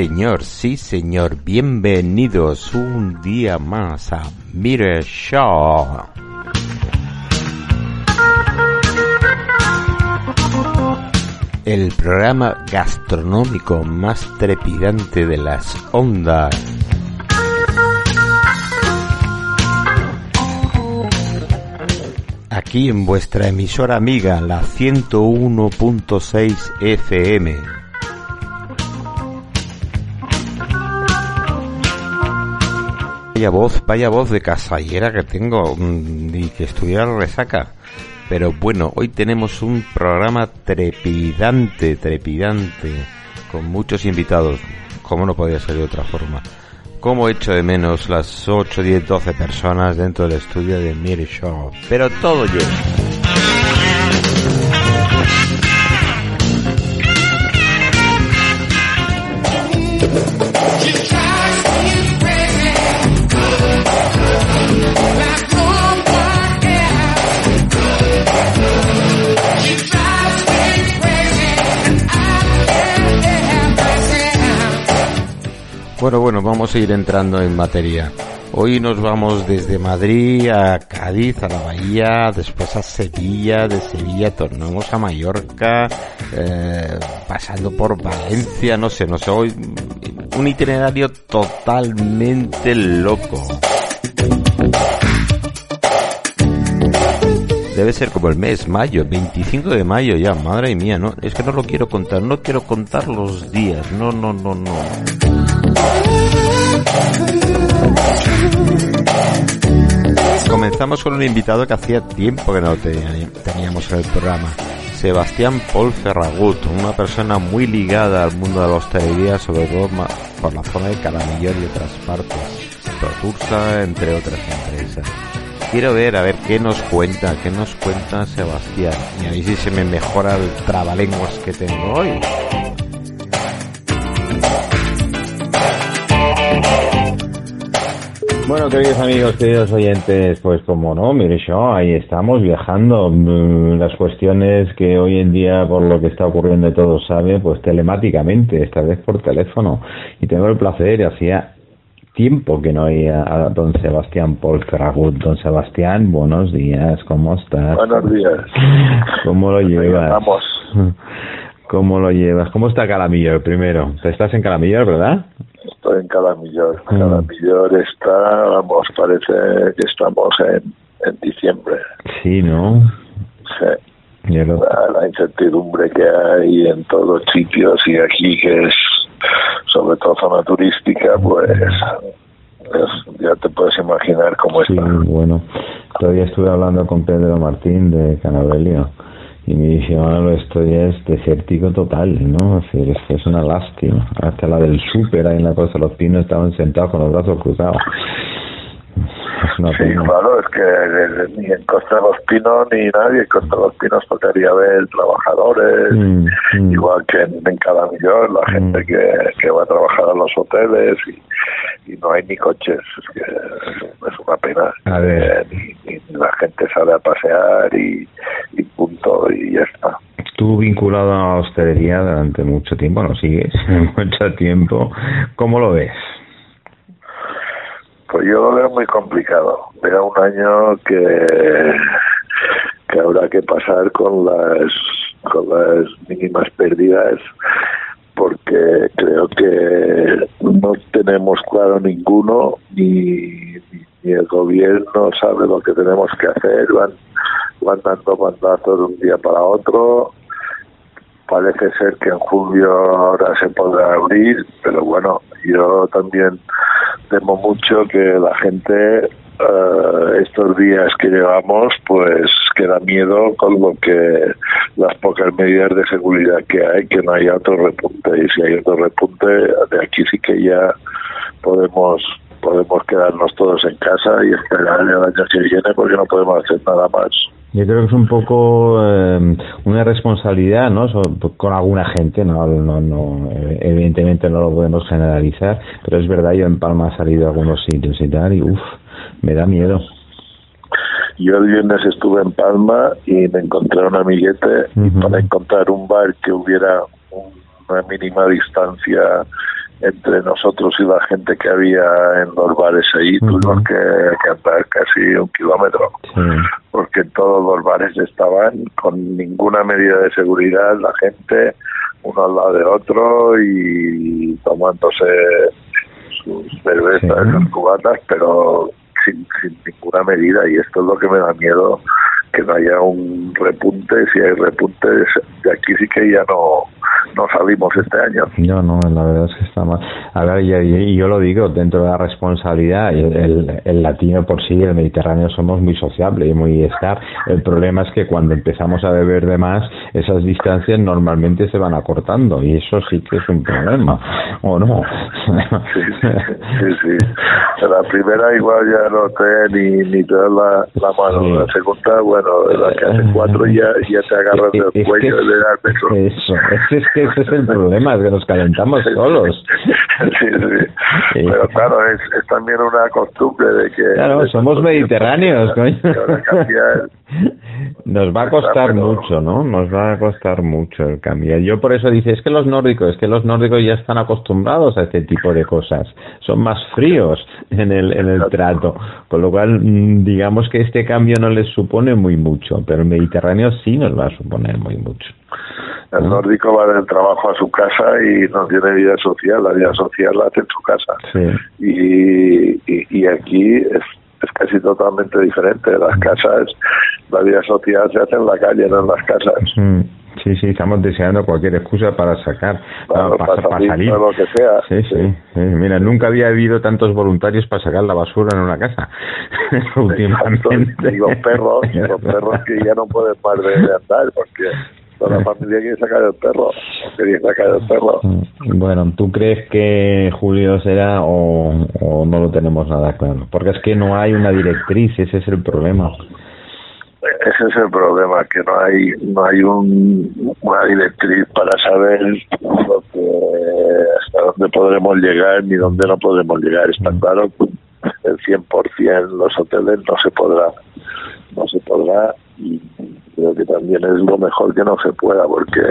señor, sí señor, bienvenidos un día más a Mire Show. El programa gastronómico más trepidante de las ondas. Aquí en vuestra emisora amiga, la 101.6 FM. Vaya voz, vaya voz de casallera que tengo mm, y que estuviera resaca. Pero bueno, hoy tenemos un programa trepidante, trepidante, con muchos invitados, como no podía ser de otra forma. Como echo de menos las 8, 10, 12 personas dentro del estudio de Miri Show. Pero todo lleno. Bueno, bueno, vamos a ir entrando en materia. Hoy nos vamos desde Madrid a Cádiz, a la Bahía, después a Sevilla, de Sevilla tornamos a Mallorca, eh, pasando por Valencia, no sé, no sé, hoy un itinerario totalmente loco. Debe ser como el mes, mayo, 25 de mayo ya, madre mía, no, es que no lo quiero contar, no quiero contar los días, no, no, no, no. Comenzamos con un invitado que hacía tiempo que no teníamos en el programa. Sebastián Paul Ferragut, una persona muy ligada al mundo de la hostelería, sobre todo por la zona de Calamillor y otras partes, Protursa, entre otras empresas. Quiero ver, a ver qué nos cuenta, qué nos cuenta Sebastián. Y a ver si se me mejora el trabalenguas que tengo hoy. Bueno, queridos amigos, queridos oyentes, pues como no, mire yo, ahí estamos viajando. Mm, las cuestiones que hoy en día, por lo que está ocurriendo, todos saben, pues telemáticamente, esta vez por teléfono. Y tengo el placer, hacía tiempo que no oía a don Sebastián Paul Ferragut. Don Sebastián, buenos días, ¿cómo estás? Buenos días. ¿Cómo lo llevas? Vamos. ¿Cómo lo llevas? ¿Cómo está Calamillo primero? ¿Estás en Calamillo, verdad? Estoy en Calamillor. Mm. Calamillor está, vamos, parece que estamos en, en diciembre. Sí, ¿no? Sí. La, incertidumbre que hay en todos sitios y aquí que es sobre todo zona turística, pues ya te puedes imaginar cómo sí, está. bueno, todavía estuve hablando con Pedro Martín de Canabelio y me dice, bueno, esto ya es desértico total, ¿no? Es decir, es, es una lástima. Hasta la del súper ahí en la cosa, los pinos estaban sentados con los brazos cruzados. Sí, claro, es que ni en Costa de los Pinos ni nadie en Costa de los Pinos tocaría ver trabajadores, mm, mm. igual que en, cada millón, la gente mm. que, que va a trabajar a los hoteles y, y no hay ni coches, es que es, una pena. A ver. Eh, la gente sale a pasear y, y punto, y ya está. Tú vinculado a la hostelería durante mucho tiempo, no sigues mucho tiempo, ¿cómo lo ves? Pues yo lo veo muy complicado. Veo un año que, que habrá que pasar con las, con las mínimas pérdidas porque creo que no tenemos claro ninguno ni, ni el gobierno sabe lo que tenemos que hacer van van dando mandazos de un día para otro parece ser que en julio ahora se podrá abrir pero bueno yo también temo mucho que la gente uh, estos días que llevamos pues queda miedo con lo que las pocas medidas de seguridad que hay que no haya otro repunte y si hay otro repunte de aquí sí que ya podemos podemos quedarnos todos en casa y esperar el año que viene porque no podemos hacer nada más. Yo creo que es un poco eh, una responsabilidad, ¿no? con alguna gente, no, no, no, evidentemente no lo podemos generalizar, pero es verdad, yo en Palma he salido a algunos sitios y tal, y uff, me da miedo. Yo el viernes estuve en Palma y me encontré un amiguete y para encontrar un bar que hubiera una mínima distancia entre nosotros y la gente que había en los bares ahí, tuvimos que, andar casi un kilómetro, porque todos los bares estaban con ninguna medida de seguridad, la gente uno al lado de otro y tomándose sus cervezas, sus cubatas, pero sin, sin ninguna medida. Y esto es lo que me da miedo que no haya un repunte, si hay repuntes, de aquí sí que ya no, no salimos este año. No, no, la verdad es que está mal. A ver, y, yo lo digo, dentro de la responsabilidad, el, el, latino por sí, el mediterráneo, somos muy sociables y muy estar. El problema es que cuando empezamos a beber de más, esas distancias normalmente se van acortando y eso sí que es un problema, ¿o no? Sí, sí, sí. La primera igual ya no te ni, ni te da la, la mano. La segunda, bueno, la que hace cuatro ya, ya te agarras del cuello de dar besos. Eso, es que ese es el problema, es que nos calentamos solos. Sí, sí. Pero claro, es, es, también una costumbre de que... Claro, somos mediterráneos, coño. Nos va a costar mucho, ¿no? Nos va a costar mucho el cambiar. Yo por eso dice, es que los nórdicos, es que los nórdicos ya están acostumbrados a este tipo de cosas. Son más fríos en el, en el trato. Con lo cual, mm, digamos que este cambio no les supone muy mucho, pero el Mediterráneo sí nos va a suponer muy mucho. El nórdico va del trabajo a su casa y no tiene vida social, la vida social la hace en su casa. Y, y, aquí es, es casi totalmente diferente. Las casas, la vida social se hace en la calle, no en las casas. Sí, sí, estamos deseando cualquier excusa para sacar, para, salir. Lo que sea. Sí, sí, Mira, nunca había habido tantos voluntarios para sacar la basura en una casa. Últimamente. Y los perros, los perros que ya no pueden más de andar porque toda la familia quiere sacar el perro, quería sacar el perro. Mm, bueno, ¿tú crees que Julio será o, o no lo tenemos nada claro? Porque es que no hay una directriz, ese es el problema. Ese es el problema, que no hay no hay un, una directriz para saber hasta dónde podremos llegar ni dónde no podemos llegar. Está mm. claro que el 100% los hoteles no se podrá, no se podrá y creo que también es lo mejor que no se pueda porque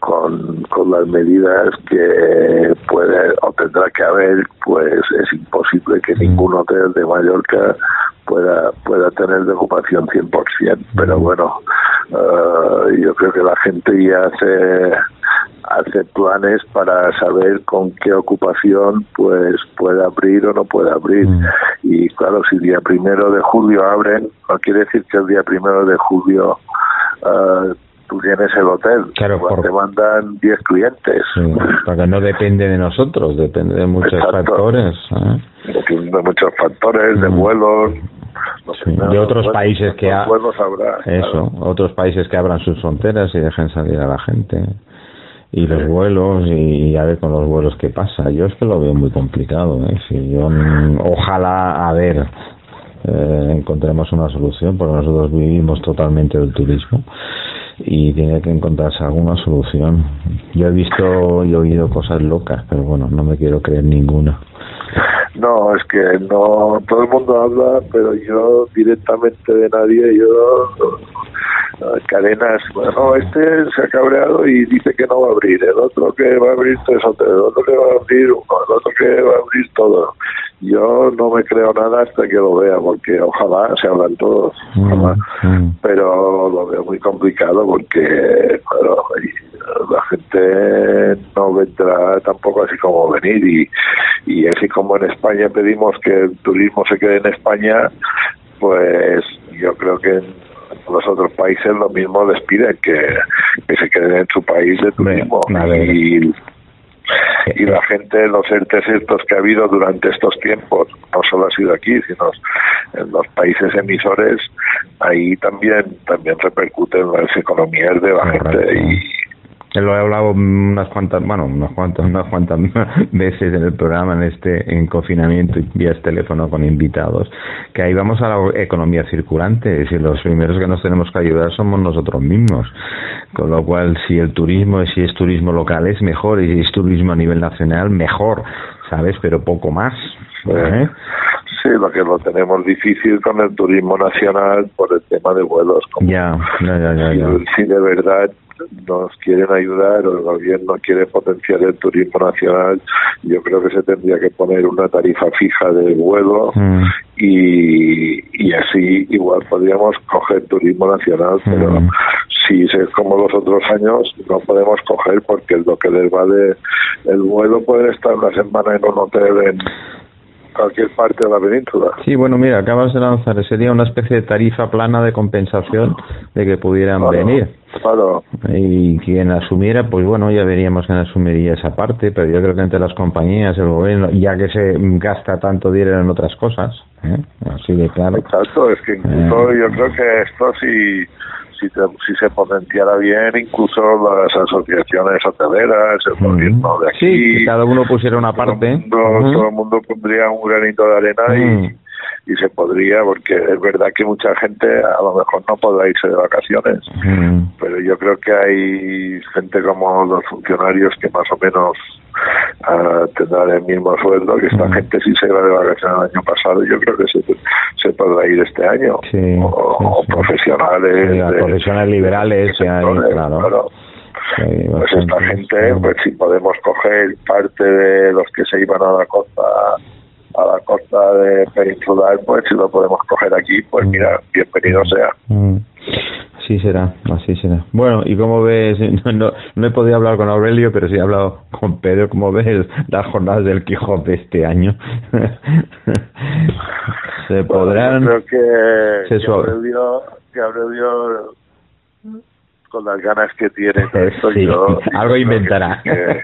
con, con las medidas que puede o tendrá que haber, pues es imposible que ningún hotel de Mallorca pueda pueda tener de ocupación 100%. Pero bueno, eh, yo creo que la gente ya hace hace planes para saber con qué ocupación pues puede abrir o no puede abrir. Mm. Y claro, si el día primero de julio abren, no quiere decir que el día primero de julio uh, tú tienes el hotel, claro, te mandan 10 clientes. porque no depende de nosotros, depende de muchos factores. ¿eh? De muchos factores, de mm. vuelos. de otros países que eso, otros países que abran sus fronteras y dejen salir a la gente y los vuelos y, a ver con los vuelos qué pasa. Yo es que lo veo muy complicado. ¿eh? Si yo, mm, ojalá, a ver, eh, encontremos una solución porque nosotros vivimos totalmente del turismo y tiene que encontrarse alguna solución. Yo he visto y oído cosas locas, pero bueno, no me quiero creer ninguna. No, es que no, todo el mundo habla, pero yo directamente de nadie, yo cadenas, bueno, este se ha cabreado y dice que no va a abrir, el otro que va a abrir tres hoteles, el otro que va a abrir uno, el otro que va a abrir todo. Yo no me creo nada hasta que lo vea, porque ojalá se hablan todos, mm, mm. pero lo veo muy complicado porque, claro, la gente no vendrá tampoco así como venir y, y así como en España pedimos que el turismo se quede en España, pues yo creo que en los otros países lo mismo les piden que, que se queden en su país de turismo. y y la gente, los entes estos que ha habido durante estos tiempos, no solo ha sido aquí, sino en los países emisores, ahí también también repercuten las economías de la gente y lo he hablado unas cuantas, bueno, unas cuantas, unas cuantas veces en el programa, en este, en confinamiento y vía teléfono con invitados, que ahí vamos a la economía circulante, es decir, los primeros que nos tenemos que ayudar somos nosotros mismos. Con lo cual, si el turismo, si es turismo local es mejor, y si es turismo a nivel nacional, mejor, ¿sabes? Pero poco más. ¿eh? Sí, lo que lo tenemos difícil con el turismo nacional por el tema de vuelos. ya, ya, ya, ya, Si, de verdad nos quieren ayudar o el gobierno quiere potenciar el turismo nacional, yo creo que se tendría que poner una tarifa fija de vuelo mm. y, y así igual podríamos coger turismo nacional, pero mm. si es como los otros años no podemos coger porque lo que les vale el vuelo puede estar una semana en un hotel en cualquier parte de la península. Sí, bueno, mira, acabas de lanzar, sería una especie de tarifa plana de compensación de que pudieran venir. Claro. Y quien asumiera, pues bueno, ya veríamos quién asumiría esa parte, pero yo creo que entre las compañías, el gobierno, ya que se gasta tanto dinero en otras cosas, ¿eh? así de claro. Exacto, es que incluso eh. yo creo que esto sí si, se potenciara bien incluso las asociaciones hoteleras, el mm. gobierno de aquí. Sí, cada uno pusiera una parte. Todo el mundo, pondría un granito de arena y, y se podría, porque es verdad que mucha gente a lo mejor no podrá irse de vacaciones, mm. pero yo creo que hay gente como los funcionarios que más o menos a tener el mismo sueldo que esta mm. gente si se va de vacaciones el año pasado. Yo creo que se, se podrá ir este año. O, profesionales profesionales liberales claro, pues esta gente pues si podemos coger parte de los que se iban a la costa a la costa de peninsular pues si lo podemos coger aquí pues mm. mira bienvenido sea mm. Así será, así será. Bueno, y como ves, no, no, he podido hablar con Aurelio, pero sí he hablado con Pedro, como ves las jornadas del Quijote este año. se podrán... creo que, que, Aurelio, que Aurelio con las ganas que tiene algo inventará. que,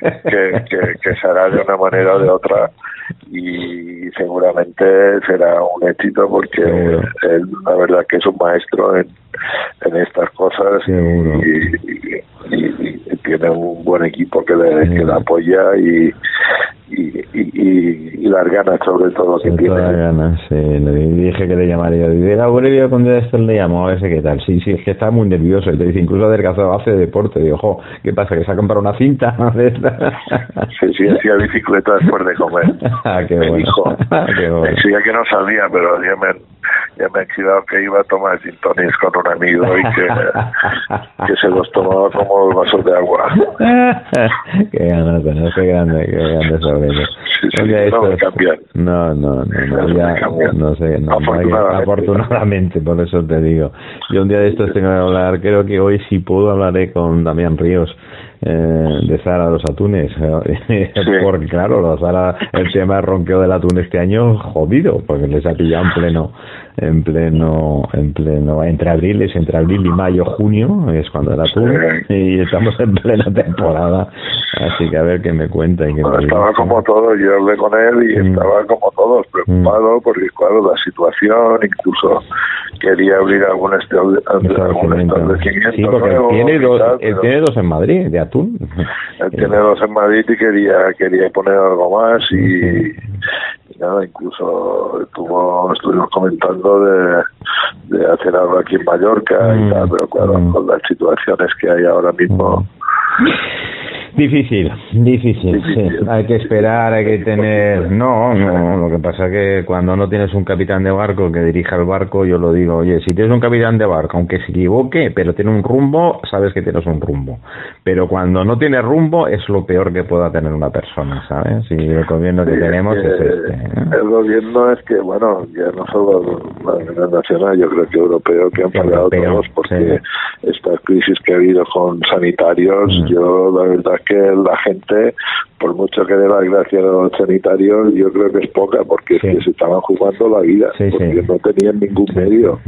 que, que, se hará de una manera o de otra y seguramente será un éxito porque él la verdad que es un maestro en, en estas cosas y, tiene un buen equipo que le, que le apoya y, y, y, las ganas sobre todo que tiene. Las ganas, sí. Le dije que le llamaría. Y era Aurelio cuando esto le llamó a ver qué tal. Sí, sí, es que está muy nervioso. Y te dice, incluso adelgazado, hace deporte. Digo, ojo, ¿qué pasa? ¿Que se ha comprado una cinta? sí, sí, hacía bicicleta después de comer. ah, qué bueno. Dijo. ah, qué bueno. Sí, que no sabía, pero ya me, ya me he quedado que iba a tomar sintonis con un amigo y que, que se los tomaba como vasos de agua. qué ganas, qué grande, qué grande no, no, no, no, ya, no sé, no, afortunadamente. por eso te digo. Yo un día de estos tengo que hablar, creo que hoy si puedo hablaré con Damián Ríos eh, de Zara los atunes, porque claro, los Zara, el tema ronqueo del atún este año jodido, porque les ha pillado en pleno en pleno, en pleno, entre abril, es entre abril y mayo, junio, es cuando era tú, y estamos en plena temporada, así que a ver qué me cuenta. Y qué estaba como todo, yo hablé con él y mm. estaba como todos, preocupado, mm. porque claro, la situación, incluso quería abrir algún, establecimiento. Sí, porque tiene, dos, tiene dos en Madrid, de atún. Él tiene dos en Madrid y quería, quería poner algo más y nada, incluso estuvo, estuvimos comentando de, de hacer algo aquí en Mallorca y mm, tal, pero claro, mm. con las situaciones que hay ahora mismo. Difícil, difícil, sí. Hay que esperar, hay que tener... No, no, lo que pasa es que cuando no tienes un capitán de barco que dirija el barco, yo lo digo, oye, si tienes un capitán de barco, aunque se equivoque, pero tiene un rumbo, sabes que tienes un rumbo. Pero cuando no tiene rumbo, es lo peor que pueda tener una persona, ¿sabes? Y el gobierno que tenemos es, este. ¿eh? El gobierno es que, bueno, ya no solo la nivel nacional, yo creo que europeo, que han pagado todos, porque esta crisis que ha habido con sanitarios, mm. yo la verdad que la gente, por mucho que dé la gracia a los sanitarios, yo creo que es poca, porque se estaban jugando la vida, porque no tenían ningún medio.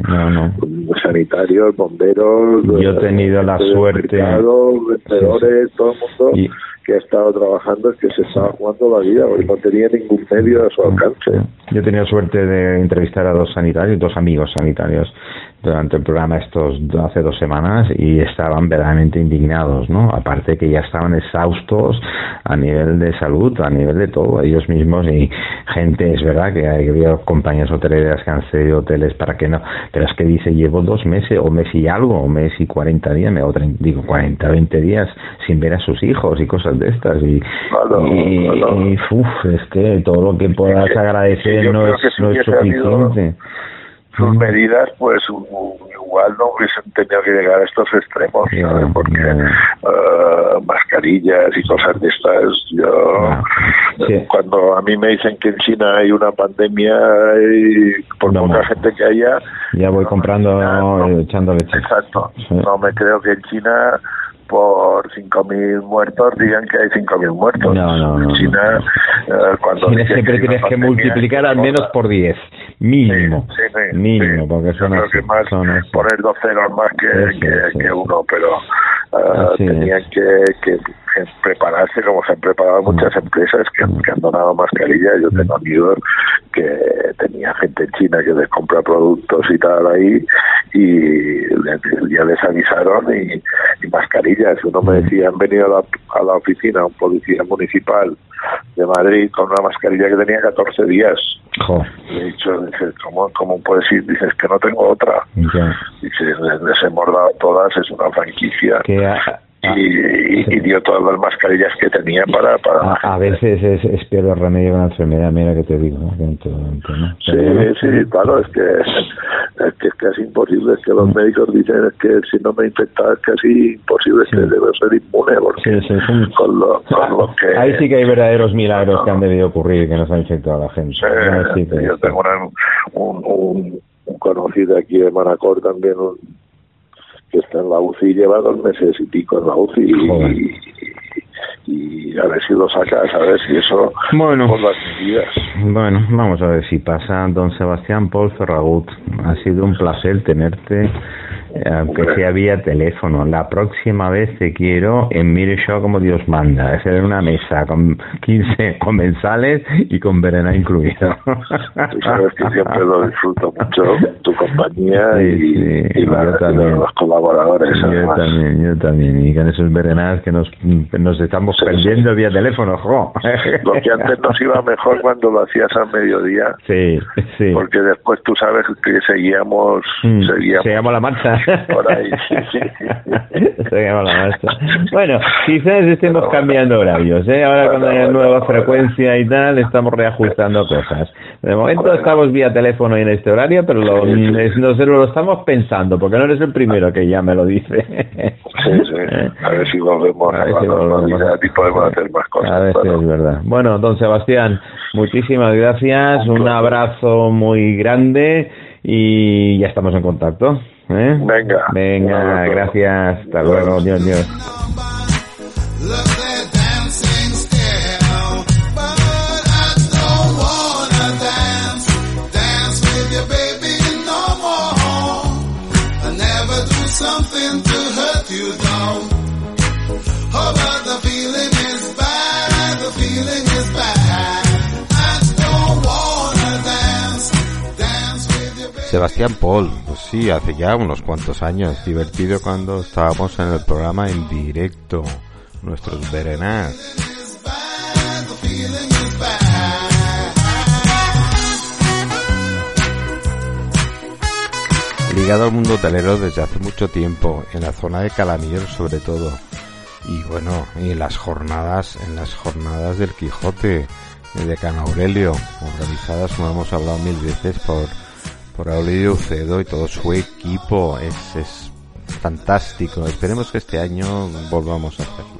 Sanitarios, bomberos, yo he tenido la suerte. vendedores, todo el mundo. que ha estado trabajando es que se estaba jugando la vida, porque no tenía ningún medio a su alcance. Yo he tenido suerte de entrevistar a dos sanitarios, dos amigos sanitarios, durante el programa estos hace dos semanas y estaban verdaderamente indignados, ¿no? Aparte que ya estaban exhaustos a nivel de salud, a nivel de todo, ellos mismos y gente, es verdad que hay compañías hoteleras que han cedido hoteles para que no, pero es que dice, llevo dos meses o mes y algo, o mes y cuarenta días, me, o digo, cuarenta, veinte días sin ver a sus hijos y cosas de estas y, y, es que todo lo que puedas agradecer no es, no es suficiente sus medidas, pues igual no hubiesen tenido que llegar a estos extremos, porque eh, mascarillas y cosas de estas, yo cuando a mí me dicen que en China hay una pandemia y por poca gente que haya, ya voy comprando echando leche. Exacto, no me creo que en China por 5.000 muertos digan que hay 5.000 muertos. No, no, no. China, eh, cuando siempre tienes que multiplicar al menos por 10, mínimo. Sí, sí, mínimo, porque son, así, que más poner dos ceros más que, que, que uno, pero uh, tenían que, que prepararse como se han preparado muchas empresas que, han donado mascarillas. Yo tengo amigos que tenía gente en China que les compra productos y tal ahí y ya les avisaron y, mascarillas. Uno me decía, han venido a la, a la oficina un policía municipal de Madrid con una mascarilla que tenía 14 días. Le he dicho, ¿cómo, ¿cómo puedes ir? Dices que no tengo otra. Dice, les he mordado todas, es una franquicia. Ah. y, dio todas las mascarillas que tenía para... para a, veces es, es, peor el remedio que una enfermedad, mira que te digo. Sí, sí, claro, es que, es que es casi imposible, es que los mm. médicos dicen que si no me infectas es casi imposible, es que debo ser inmune, porque con, lo, que... Ahí sí que hay verdaderos milagros que han debido ocurrir, que nos han infectado a la gente. yo tengo un, un, un, conocido aquí de Manacor también, un, que está en la UCI, lleva dos meses y pico en la UCI y, a ver si lo sacas, a ver si eso bueno, Bueno, vamos a ver si pasa. Don Sebastián Paul Ferragut, ha sido un placer tenerte aunque sea vía teléfono. La próxima vez te quiero en Mire Show como Dios manda, es en una mesa con 15 comensales y con Verena incluido. Tú sabes que siempre lo disfruto mucho, tu compañía y, los colaboradores. Yo también, yo también. Y con esos Berenas que nos, nos estamos perdiendo vía teléfono, jo. Lo que antes nos iba mejor cuando lo hacías al mediodía. Sí, sí. Porque después tú sabes que seguíamos, mm, seguíamos, seguíamos la marcha. Por ahí, Bueno, quizás estemos cambiando horarios, ¿eh? Ahora cuando haya nueva frecuencia y tal, estamos reajustando cosas. De momento estamos vía teléfono en este horario, pero lo, nosotros lo estamos pensando, porque no eres el primero que ya me lo dice. Sí, sí. A ver si volvemos a, ver si podemos hacer más cosas. A ver si es verdad. Bueno, don Sebastián, muchísimas gracias, un abrazo muy grande y ya estamos en contacto. ¿Eh? Venga. Venga, gracias. Hasta luego. Dios, Dios. Sebastián Paul, pues sí, hace ya unos cuantos años, divertido cuando estábamos en el programa en directo, nuestros verenas. Ligado al mundo hotelero desde hace mucho tiempo, en la zona de Calamir sobre todo. Y bueno, y las jornadas, en las jornadas del Quijote, de Can Aurelio, organizadas, como hemos hablado mil veces, por por Aurelio Ucedo y todo su equipo. Es, es fantástico. Esperemos que este año volvamos a hacerlo.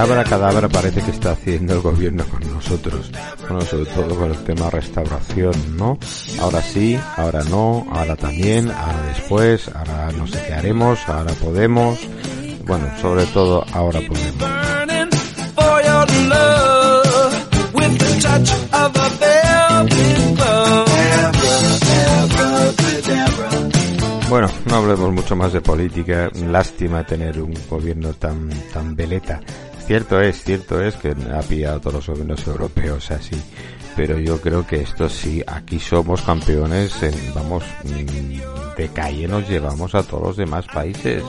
Abra cadabra parece que está haciendo el gobierno con nosotros, bueno, sobre todo con el tema restauración, ¿no? Ahora sí, ahora no, ahora también, ahora después, ahora no sé qué haremos, ahora podemos, bueno, sobre todo ahora podemos. Bueno, no hablemos mucho más de política. Lástima tener un gobierno tan tan veleta. Cierto es, cierto es que ha pillado a todos los gobiernos europeos así, pero yo creo que esto sí, aquí somos campeones, en, vamos, de calle nos llevamos a todos los demás países.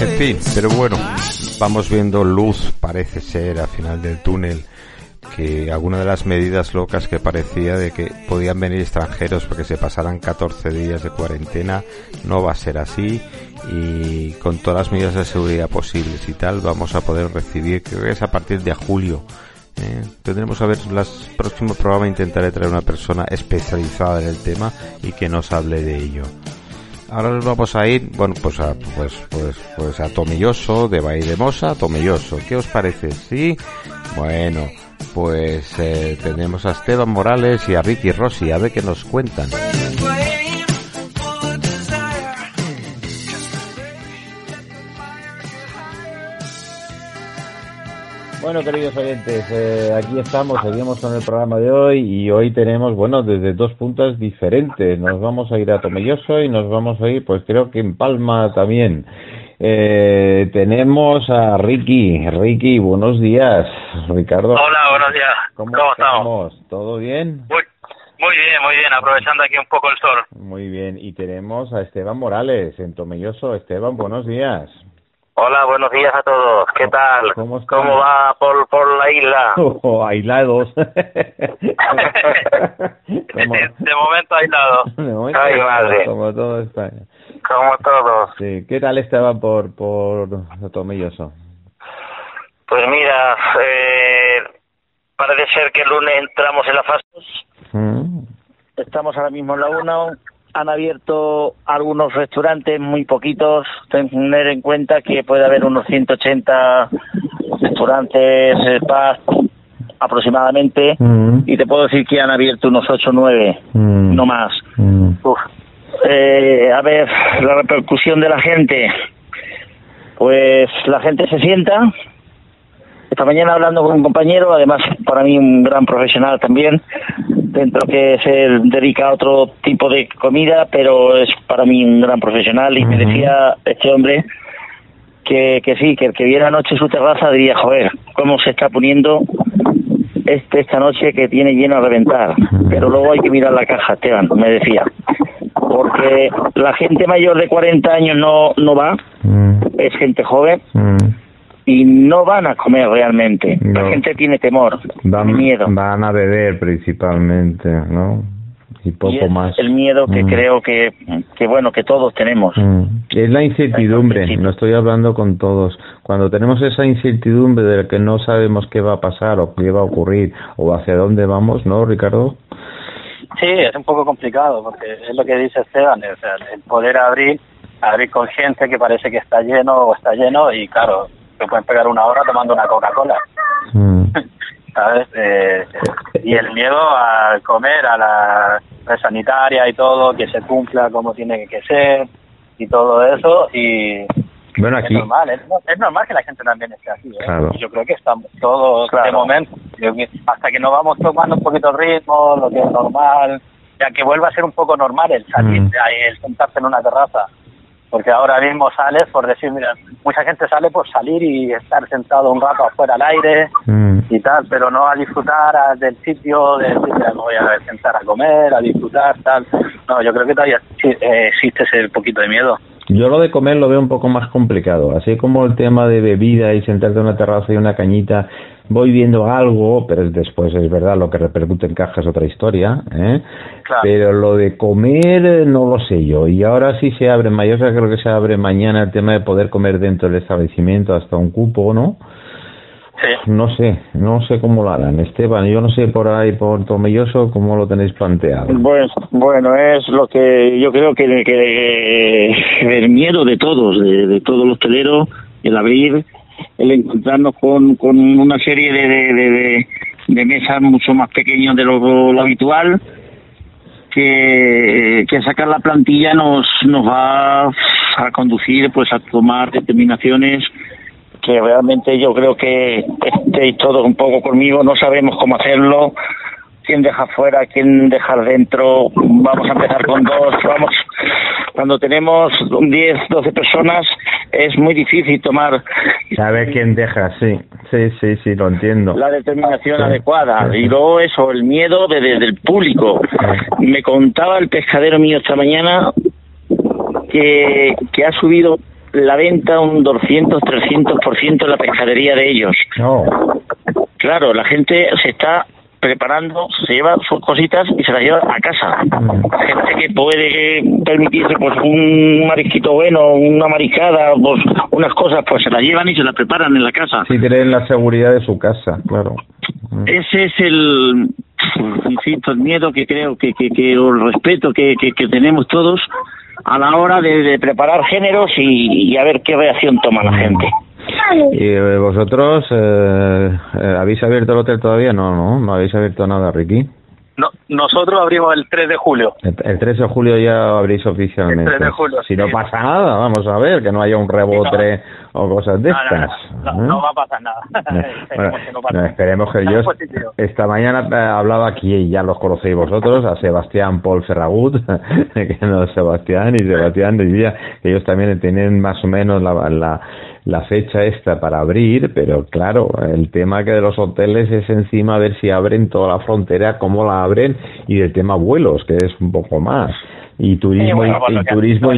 En fin, pero bueno, vamos viendo luz, parece ser, al final del túnel que alguna de las medidas locas que parecía de que podían venir extranjeros porque se pasaran 14 días de cuarentena no va a ser así y con todas las medidas de seguridad posibles y tal vamos a poder recibir creo que es a partir de julio eh, tendremos a ver las próximo programa intentaré traer una persona especializada en el tema y que nos hable de ello ahora nos vamos a ir bueno pues a pues pues pues a Tomilloso de Bahía de Mosa Tomilloso ¿qué os parece? ¿sí? bueno pues eh, tenemos a Esteban Morales y a Ricky Rossi, a ver qué nos cuentan. Bueno, queridos oyentes, eh, aquí estamos, seguimos con el programa de hoy y hoy tenemos, bueno, desde dos puntos diferentes. Nos vamos a ir a Tomelloso y nos vamos a ir, pues creo que en Palma también. Eh, tenemos a Ricky. Ricky, buenos días. Ricardo. Hola, buenos días. ¿Cómo, estamos? ¿Todo bien? Muy, muy bien, muy bien. Aprovechando aquí un poco el sol. Muy bien. Y tenemos a Esteban Morales en Tomelloso. Esteban, buenos días. Hola, buenos días a todos. ¿Qué tal? ¿Cómo, va por, por la isla? Oh, aislados. de, momento aislados. De momento Ay, madre. Como todo España. Como todos. Sí. ¿Qué tal estaba por, por Tomelloso? Pues mira, eh, parece ser que el lunes entramos en la fase. Mm. Estamos ahora mismo en la 1. Han abierto algunos restaurantes, muy poquitos. Tener en cuenta que puede haber unos 180 restaurantes, spas aproximadamente. Mm. Y te puedo decir que han abierto unos 8 o 9, no más. Uf, eh, a ver, la repercusión de la gente. Pues la gente se sienta. Esta mañana hablando con un compañero, además para mí un gran profesional también, dentro que se dedica a otro tipo de comida, pero es para mí un gran profesional y me decía este hombre que, que sí, que el que viera anoche su terraza diría, joder, cómo se está poniendo este esta noche que tiene lleno a reventar. Pero luego hay que mirar la caja, Esteban, me decía porque la gente mayor de 40 años no, no va, mm. es gente joven, mm. y no van a comer realmente. La gente tiene temor, van, miedo. Van a beber principalmente, ¿no? Y poco más. El miedo que mm. creo que, que, bueno, que todos tenemos. Es la incertidumbre, no estoy hablando con todos. Cuando tenemos esa incertidumbre de que no sabemos qué va a pasar o qué va a ocurrir o hacia dónde vamos, ¿no, Ricardo? Sí, es un poco complicado porque es lo que dice Esteban, o sea, el poder abrir, abrir con gente que parece que está lleno o está lleno y claro, te pueden pegar una hora tomando una Coca-Cola. Mm. ¿Sabes? Eh, y el miedo a comer, a la sanitaria y todo, que se cumpla como tiene que ser y todo eso y bueno, aquí... Es normal, es, normal que la gente también esté así. ¿eh? Yo creo que estamos todos de momento, hasta que nos vamos tomando un poquito el ritmo, lo que es normal, ya que vuelva a ser un poco normal el salir, mm. el sentarse en una terraza. Porque ahora mismo sales por decir, mira, mucha gente sale por salir y estar sentado un rato afuera al aire mm. y tal, pero no a disfrutar del sitio, de decir, me voy a sentar a comer, a disfrutar, tal. No, yo creo que todavía eh, existe ese poquito de miedo. Yo lo de comer lo veo un poco más complicado, así como el tema de bebida y sentarte en una terraza y una cañita, voy viendo algo, pero después es verdad, lo que repercute en caja es otra historia, ¿eh? pero lo de comer eh, no lo sé yo, y ahora sí se abre, yo creo que se abre mañana el tema de poder comer dentro del establecimiento hasta un cupo, ¿no? No sé, no sé cómo lo harán. Esteban, yo no sé por ahí, por Tomelloso, cómo lo tenéis planteado. Pues, bueno, es lo que yo creo que, el miedo de todos, de, de todo el hostelero, el abrir, el encontrarnos con, con una serie de, de, de, mesas mucho más pequeñas de lo, habitual, que, que, sacar la plantilla nos, nos va a conducir pues a tomar determinaciones que realmente yo creo que estéis todos un poco conmigo, no sabemos cómo hacerlo, quién deja fuera, quién dejar dentro, vamos a empezar con dos, vamos, cuando tenemos 10, 12 personas es muy difícil tomar... Sabe quién deja, sí, sí, sí, sí, lo entiendo. La determinación adecuada. y luego eso, el miedo de, del público. Me contaba el pescadero mío esta mañana que, que ha subido la venta un 200, 300% en la pescadería de ellos. No. Claro, la gente se está preparando, se lleva sus cositas y se las lleva a casa. Mm. Gente que puede permitirse pues un marisquito bueno, una mariscada, pues unas cosas, pues se las llevan y se las preparan en la casa. Sí, tienen la seguridad de su casa, claro. Mm. Ese es el, insisto, el miedo que creo que, que, que el respeto que, que, tenemos todos a la hora de, preparar géneros y, y, a ver qué reacción toma la gente. ¿Y eh, vosotros eh, eh, habéis abierto el hotel todavía? No, no, no habéis abierto nada, Ricky. No, nosotros abrimos el 3 de julio. El, 3 de julio ya abrís oficialmente. El 3 de julio. Si no pasa nada, vamos a ver, que no haya un rebote o cosas de estas. No, va a pasar nada. esperemos, que yo esta mañana hablaba aquí, y ya los conocéis vosotros, a Sebastián Paul Ferragut, que no Sebastián, y Sebastián decía que ellos también tienen más o menos la, la la fecha esta para abrir, pero claro, el tema que de los hoteles es encima a ver si abren toda la frontera, cómo la abren y del tema vuelos, que es un poco más. Y turismo y, turismo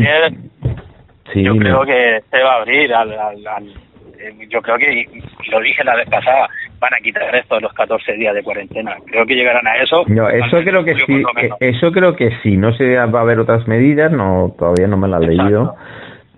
sí, yo creo que se va a abrir al, yo creo que lo dije la vez pasada van a quitar esto de los 14 días de cuarentena. Creo que llegarán a eso. No eso creo que sí eh, eso creo que sí. No se va a haber otras medidas no todavía no me la he leído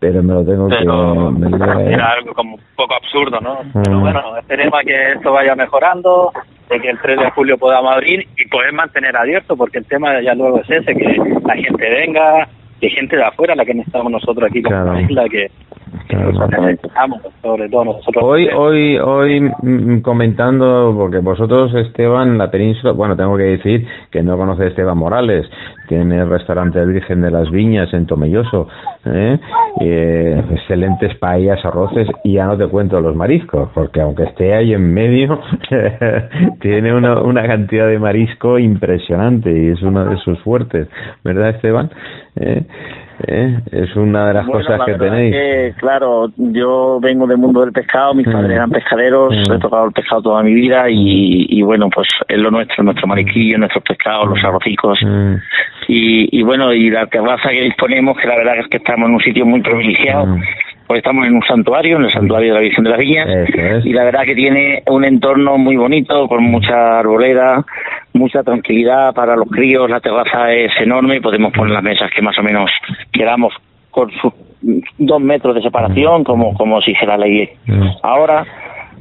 pero me lo tengo que... Era algo como un poco absurdo, ¿no? Pero mm. bueno, esperemos que esto vaya mejorando, de que el 3 de julio podamos abrir y poder mantener abierto, porque el tema ya luego es ese, que la gente venga, que gente de afuera, la que estamos nosotros aquí como la isla, que sobre todo nosotros. Hoy, hoy, hoy mm, comentando, porque vosotros, Esteban, la península, bueno, tengo que decir que no conoce a Esteban Morales, tiene el restaurante Virgen de las Viñas en Tomelloso, ¿eh? Eh, excelentes paellas, arroces, y ya no te cuento los mariscos, porque aunque esté ahí en medio, tiene una, una cantidad de marisco impresionante y es uno de sus fuertes, ¿verdad, Esteban? ¿Eh? ¿Eh? Es una de las cosas que tenéis. claro, yo vengo del mundo del pescado, mis padres mm. eran pescaderos, mm. he tocado el pescado toda mi vida y, bueno, pues es lo nuestro, nuestro marisquillo, nuestros pescados, los mm. arrocicos. Y, y, bueno, y la terraza que disponemos, que la verdad es que estamos en un sitio muy privilegiado pues estamos en un santuario, en el santuario de la Virgen de las Viñas, y la verdad que tiene un entorno muy bonito, con mucha arboleda, mucha tranquilidad para los críos, la terraza es enorme y podemos poner las mesas que más o menos quedamos con sus dos metros de separación, como, como si se la ley ahora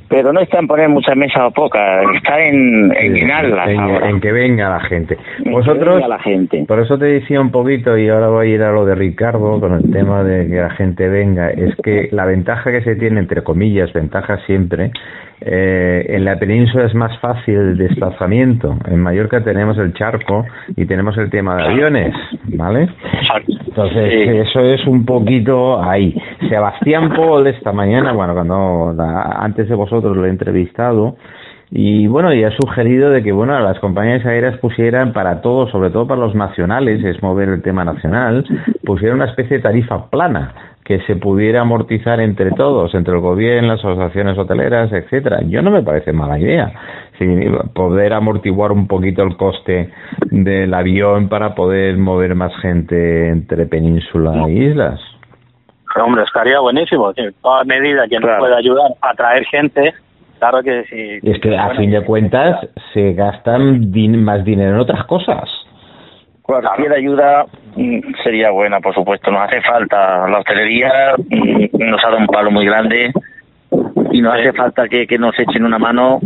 pero no está en poner muchas mesas o pocas, está en, en llenarlas. En, que venga la gente. Vosotros, la gente. por eso te decía un poquito, y ahora voy a ir a lo de Ricardo, con el tema de que la gente venga, es que la ventaja que se tiene, entre comillas, ventaja siempre, eh, en la península es más fácil el desplazamiento. En Mallorca tenemos el charco y tenemos el tema de aviones, ¿vale? Entonces, eso es un poquito ahí. Sebastián Paul esta mañana, bueno, cuando antes de vosotros lo he entrevistado, y bueno, y ha sugerido de que bueno, las compañías aéreas pusieran para todos, sobre todo para los nacionales, es mover el tema nacional, pusieran una especie de tarifa plana que se pudiera amortizar entre todos, entre el gobierno, las asociaciones hoteleras, etcétera. Yo no me parece mala idea. poder amortiguar un poquito el coste del avión para poder mover más gente entre península e islas. Hombre, estaría buenísimo. Toda medida que nos pueda ayudar a traer gente, claro que sí. es que a fin de cuentas se gastan más dinero en otras cosas. Cualquier ayuda mm, sería buena, por supuesto. Nos hace falta la hostelería, mm, nos ha dado un palo muy grande y nos hace falta que, que nos echen una mano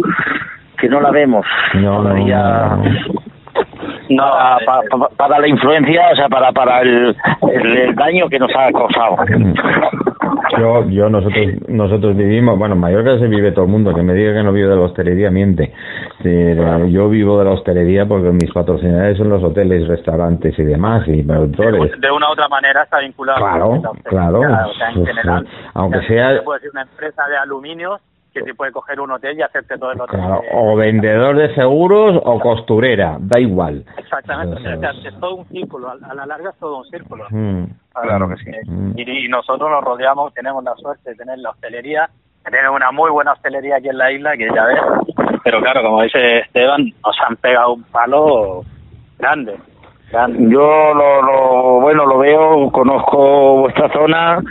que no la vemos. No, no, no, para, la influencia, o sea, para, para el, daño que nos ha causado. Yo, yo, nosotros, nosotros vivimos, bueno, en Mallorca se vive todo el mundo, que me diga que no vive de la hostelería miente. yo vivo de la hostelería porque mis patrocinadores son los hoteles, restaurantes y demás, y productores. De una u otra manera está vinculado. Claro, claro. O sea, en general, aunque sea... Puede una empresa de aluminio que se puede coger un hotel y hacerte todo el hotel. o vendedor de seguros o costurera, da igual. Exactamente, es todo un círculo, a la larga es todo un círculo. Mm. claro que sí. Mm. Y, nosotros nos rodeamos, tenemos la suerte de tener la hostelería, tenemos una muy buena hostelería aquí en la isla, que ya ves, pero claro, como dice Esteban, nos han pegado un palo grande. Yo lo, lo, bueno, lo veo, conozco vuestra zona,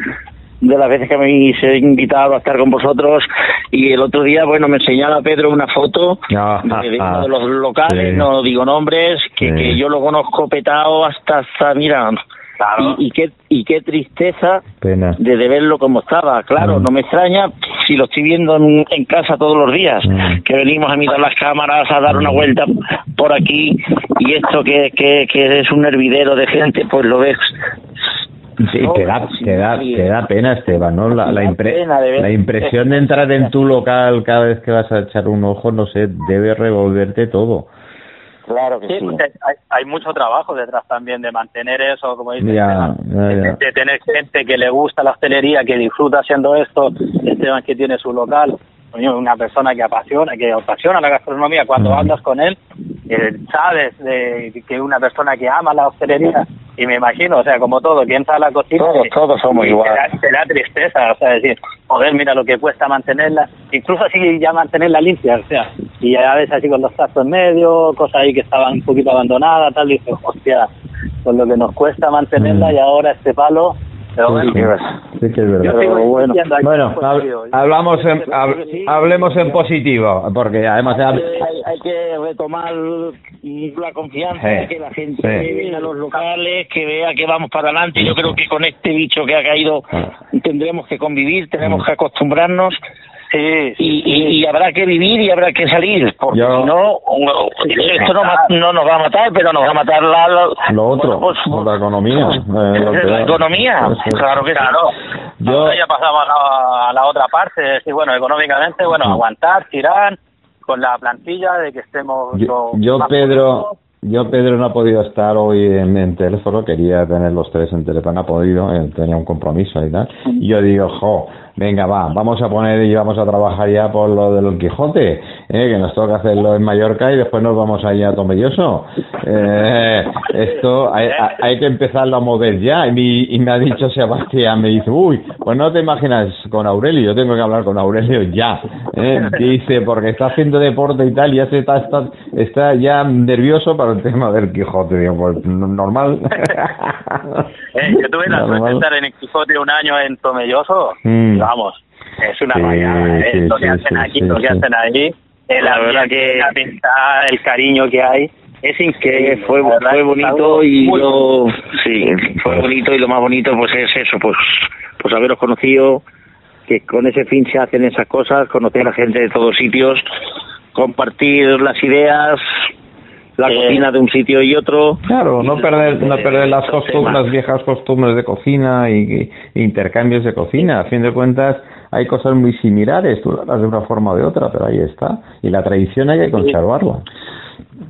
de las veces que me he invitado a estar con vosotros y el otro día, bueno, me enseñaba Pedro una foto ah, de, uno de los locales, no digo nombres, que, yo lo conozco petado hasta, hasta mira, y, qué, y qué tristeza de, verlo como estaba. Claro, mm. no me extraña si lo estoy viendo en, casa todos los días, mm. que venimos a mirar las cámaras, a dar una mm. vuelta por aquí y esto que, que, que es un hervidero de gente, pues lo ves Sí, te, da, te, da, te da pena, Esteban, ¿no? La, la, la impresión de entrar en tu local cada vez que vas a echar un ojo, no sé, debe revolverte todo. Claro que sí. Hay, mucho trabajo detrás también de mantener eso, como dices, De, tener gente que le gusta la hostelería, que disfruta haciendo esto, Esteban que tiene su local, una persona que apasiona, que apasiona la gastronomía, cuando andas con él, eh, sabes de, que una persona que ama la hostelería y me imagino, o sea, como todo, que entra a la cocina... Todos, todos somos iguales. Te da, tristeza, o sea, decir, joder, mira lo que cuesta mantenerla, incluso así ya mantenerla limpia, o sea, y a veces así con los tazos en medio, cosas ahí que estaban un poquito abandonadas, tal, y dices, hostia, con lo que nos cuesta mantenerla y ahora este palo pero bueno, sí, que es verdad. bueno, bueno hablamos en, hablemos en positivo, porque además hay, que retomar la confianza, que la gente venga a los locales, que vea que vamos para adelante. Yo creo que con este bicho que ha caído ah. tendremos que convivir, tenemos que acostumbrarnos Sí, y, y, habrá que vivir y habrá que salir, porque si no, esto no, no, nos va a matar, pero nos va a matar la, lo otro, pues, la economía. Eh, la economía, claro que claro. Yo... Ya pasamos a la, otra parte, decir, bueno, económicamente, bueno, aguantar, tirar, con la plantilla de que estemos... Yo, yo Pedro... Yo, Pedro, no ha podido estar hoy en, en, teléfono, quería tener los tres en teléfono, no ha podido, eh, tenía un compromiso y tal. Y yo digo, jo, venga, va, vamos a poner y vamos a trabajar ya por lo del Quijote, eh, que nos toca hacerlo en Mallorca y después nos vamos allá a Tomelloso. Eh, esto hay, hay, que empezarlo a mover ya. Y, me ha dicho Sebastián, me dice, uy, pues no te imaginas con Aurelio, yo tengo que hablar con Aurelio ya. Eh, dice, porque está haciendo deporte y tal, y ya se está, está, está ya nervioso para el tema del Quijote. Digo, pues normal. Eh, yo tuve la suerte de estar en el Quijote un año en Tomelloso. Mm vamos, es una sí, lo que hacen aquí, lo que hacen ahí, la verdad que la pinta, el cariño que hay, es increíble. Fue, fue bonito y lo, sí, fue bonito y lo más bonito pues es eso, pues, pues haberos conocido, que con ese fin se hacen esas cosas, conocer a gente de todos sitios, compartir las ideas, la cocina de un sitio y otro. Claro, no perder, no perder las costumbres, las viejas costumbres de cocina y, intercambios de cocina. A fin de cuentas, hay cosas muy similares, tú las de una forma o de otra, pero ahí está. Y la tradición hay que conservarla.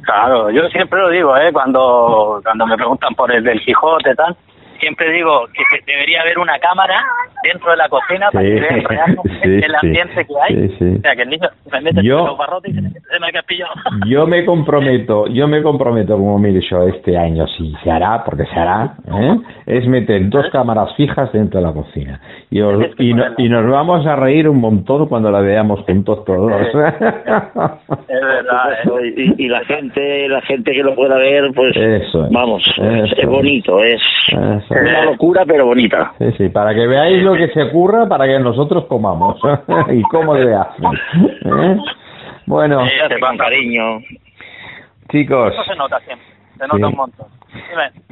Claro, yo siempre lo digo, ¿eh? cuando, cuando me preguntan por el del Quijote, tal, siempre digo que debería haber una cámara dentro de la cocina para que vean realmente el ambiente que hay. O sea, que el niño se mete yo, los barrotes y se, me ha pillado. Yo me comprometo, yo me comprometo, como mire yo, este año, si se hará, porque se hará, ¿eh? es meter dos ¿Eh? cámaras fijas dentro de la cocina. Y, y, y, nos vamos a reír un montón cuando la veamos juntos todos. es verdad. ¿eh? Y, y, la gente la gente que lo pueda ver, pues vamos, es, bonito, es... Es una locura, pero bonita. Sí, sí, para que veáis lo que se ocurra para que nosotros comamos y cómo le hacen. ¿Eh? Bueno, cariño. Chicos. Eso se nota siempre, se nota un montón.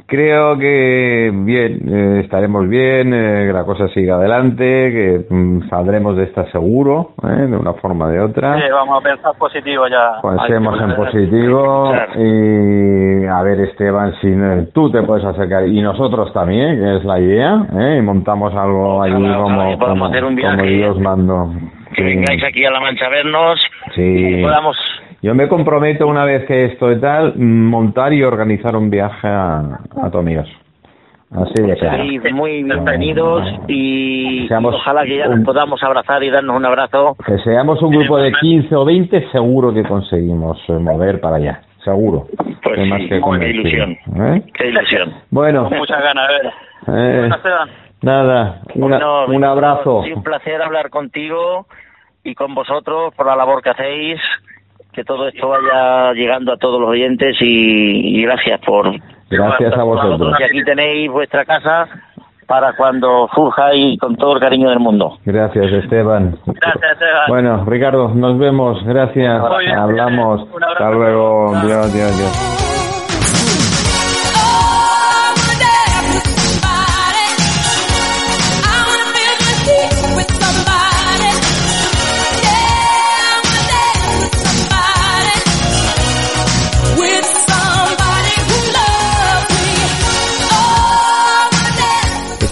Creo que bien, eh, estaremos bien, eh, que la cosa siga adelante, que mm, saldremos de esta seguro, eh, de una forma o de otra. Sí, vamos a pensar positivo ya. Pensemos en positivo y a ver Esteban, si tú te puedes acercar y nosotros también, que es la idea, y montamos algo ahí como, como, como Dios mando. Que vengáis aquí a La Mancha a vernos sí. podamos yo me comprometo una vez que esto y tal, montar y organizar un viaje a, a Así de claro. muy bienvenidos y, ojalá que ya nos podamos abrazar y darnos un abrazo. Que seamos un grupo de 15 o 20, seguro que conseguimos eh, mover para allá. Seguro. Pues más que qué ilusión. ¿Eh? Qué ilusión. Bueno. muchas ganas, ver. Eh, nada, un abrazo. un placer hablar contigo y con vosotros por la labor que hacéis. Que todo esto vaya llegando a todos los oyentes y gracias por Gracias a vosotros. Y aquí tenéis vuestra casa para cuando surja y con todo el cariño del mundo. Gracias, Esteban. Gracias, Esteban. Bueno, Ricardo, nos vemos. Gracias. Hablamos. Hasta luego. Dios, Dios, Dios.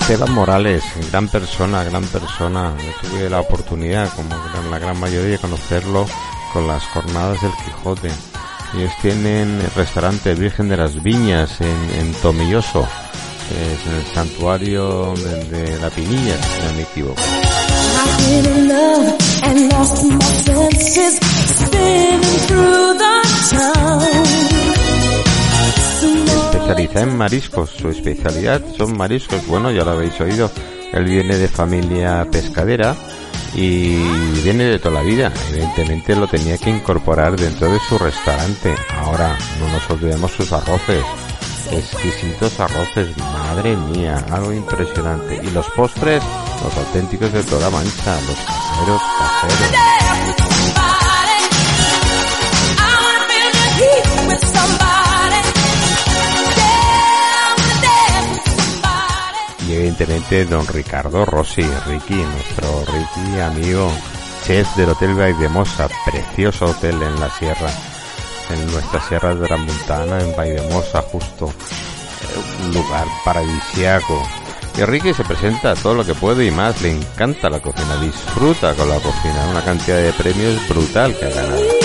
Esteban Morales, gran persona, gran persona. Yo tuve la oportunidad, como la gran mayoría, de conocerlo con las jornadas del Quijote. Ellos tienen el restaurante Virgen de las Viñas en, Tomilloso, es en el santuario de, la Pinilla, si no me equivoco. Especializa en mariscos. Su especialidad son mariscos. Bueno, ya lo habéis oído. Él viene de familia pescadera y viene de toda la vida. Evidentemente lo tenía que incorporar dentro de su restaurante. Ahora, no nos olvidemos sus arroces. Exquisitos arroces, madre mía, algo impresionante. Y los postres, los auténticos de toda mancha, los caseros, caseros. Evidentemente don Ricardo Rossi, Ricky, nuestro Ricky amigo, chef del Hotel Vaidemosa, precioso hotel en la sierra, en nuestra sierra de la Montana, en Vaidemosa, justo, eh, un lugar paradisiaco. Y Ricky se presenta todo lo que puede y más, le encanta la cocina, disfruta con la cocina, una cantidad de premios brutal que ha ganado.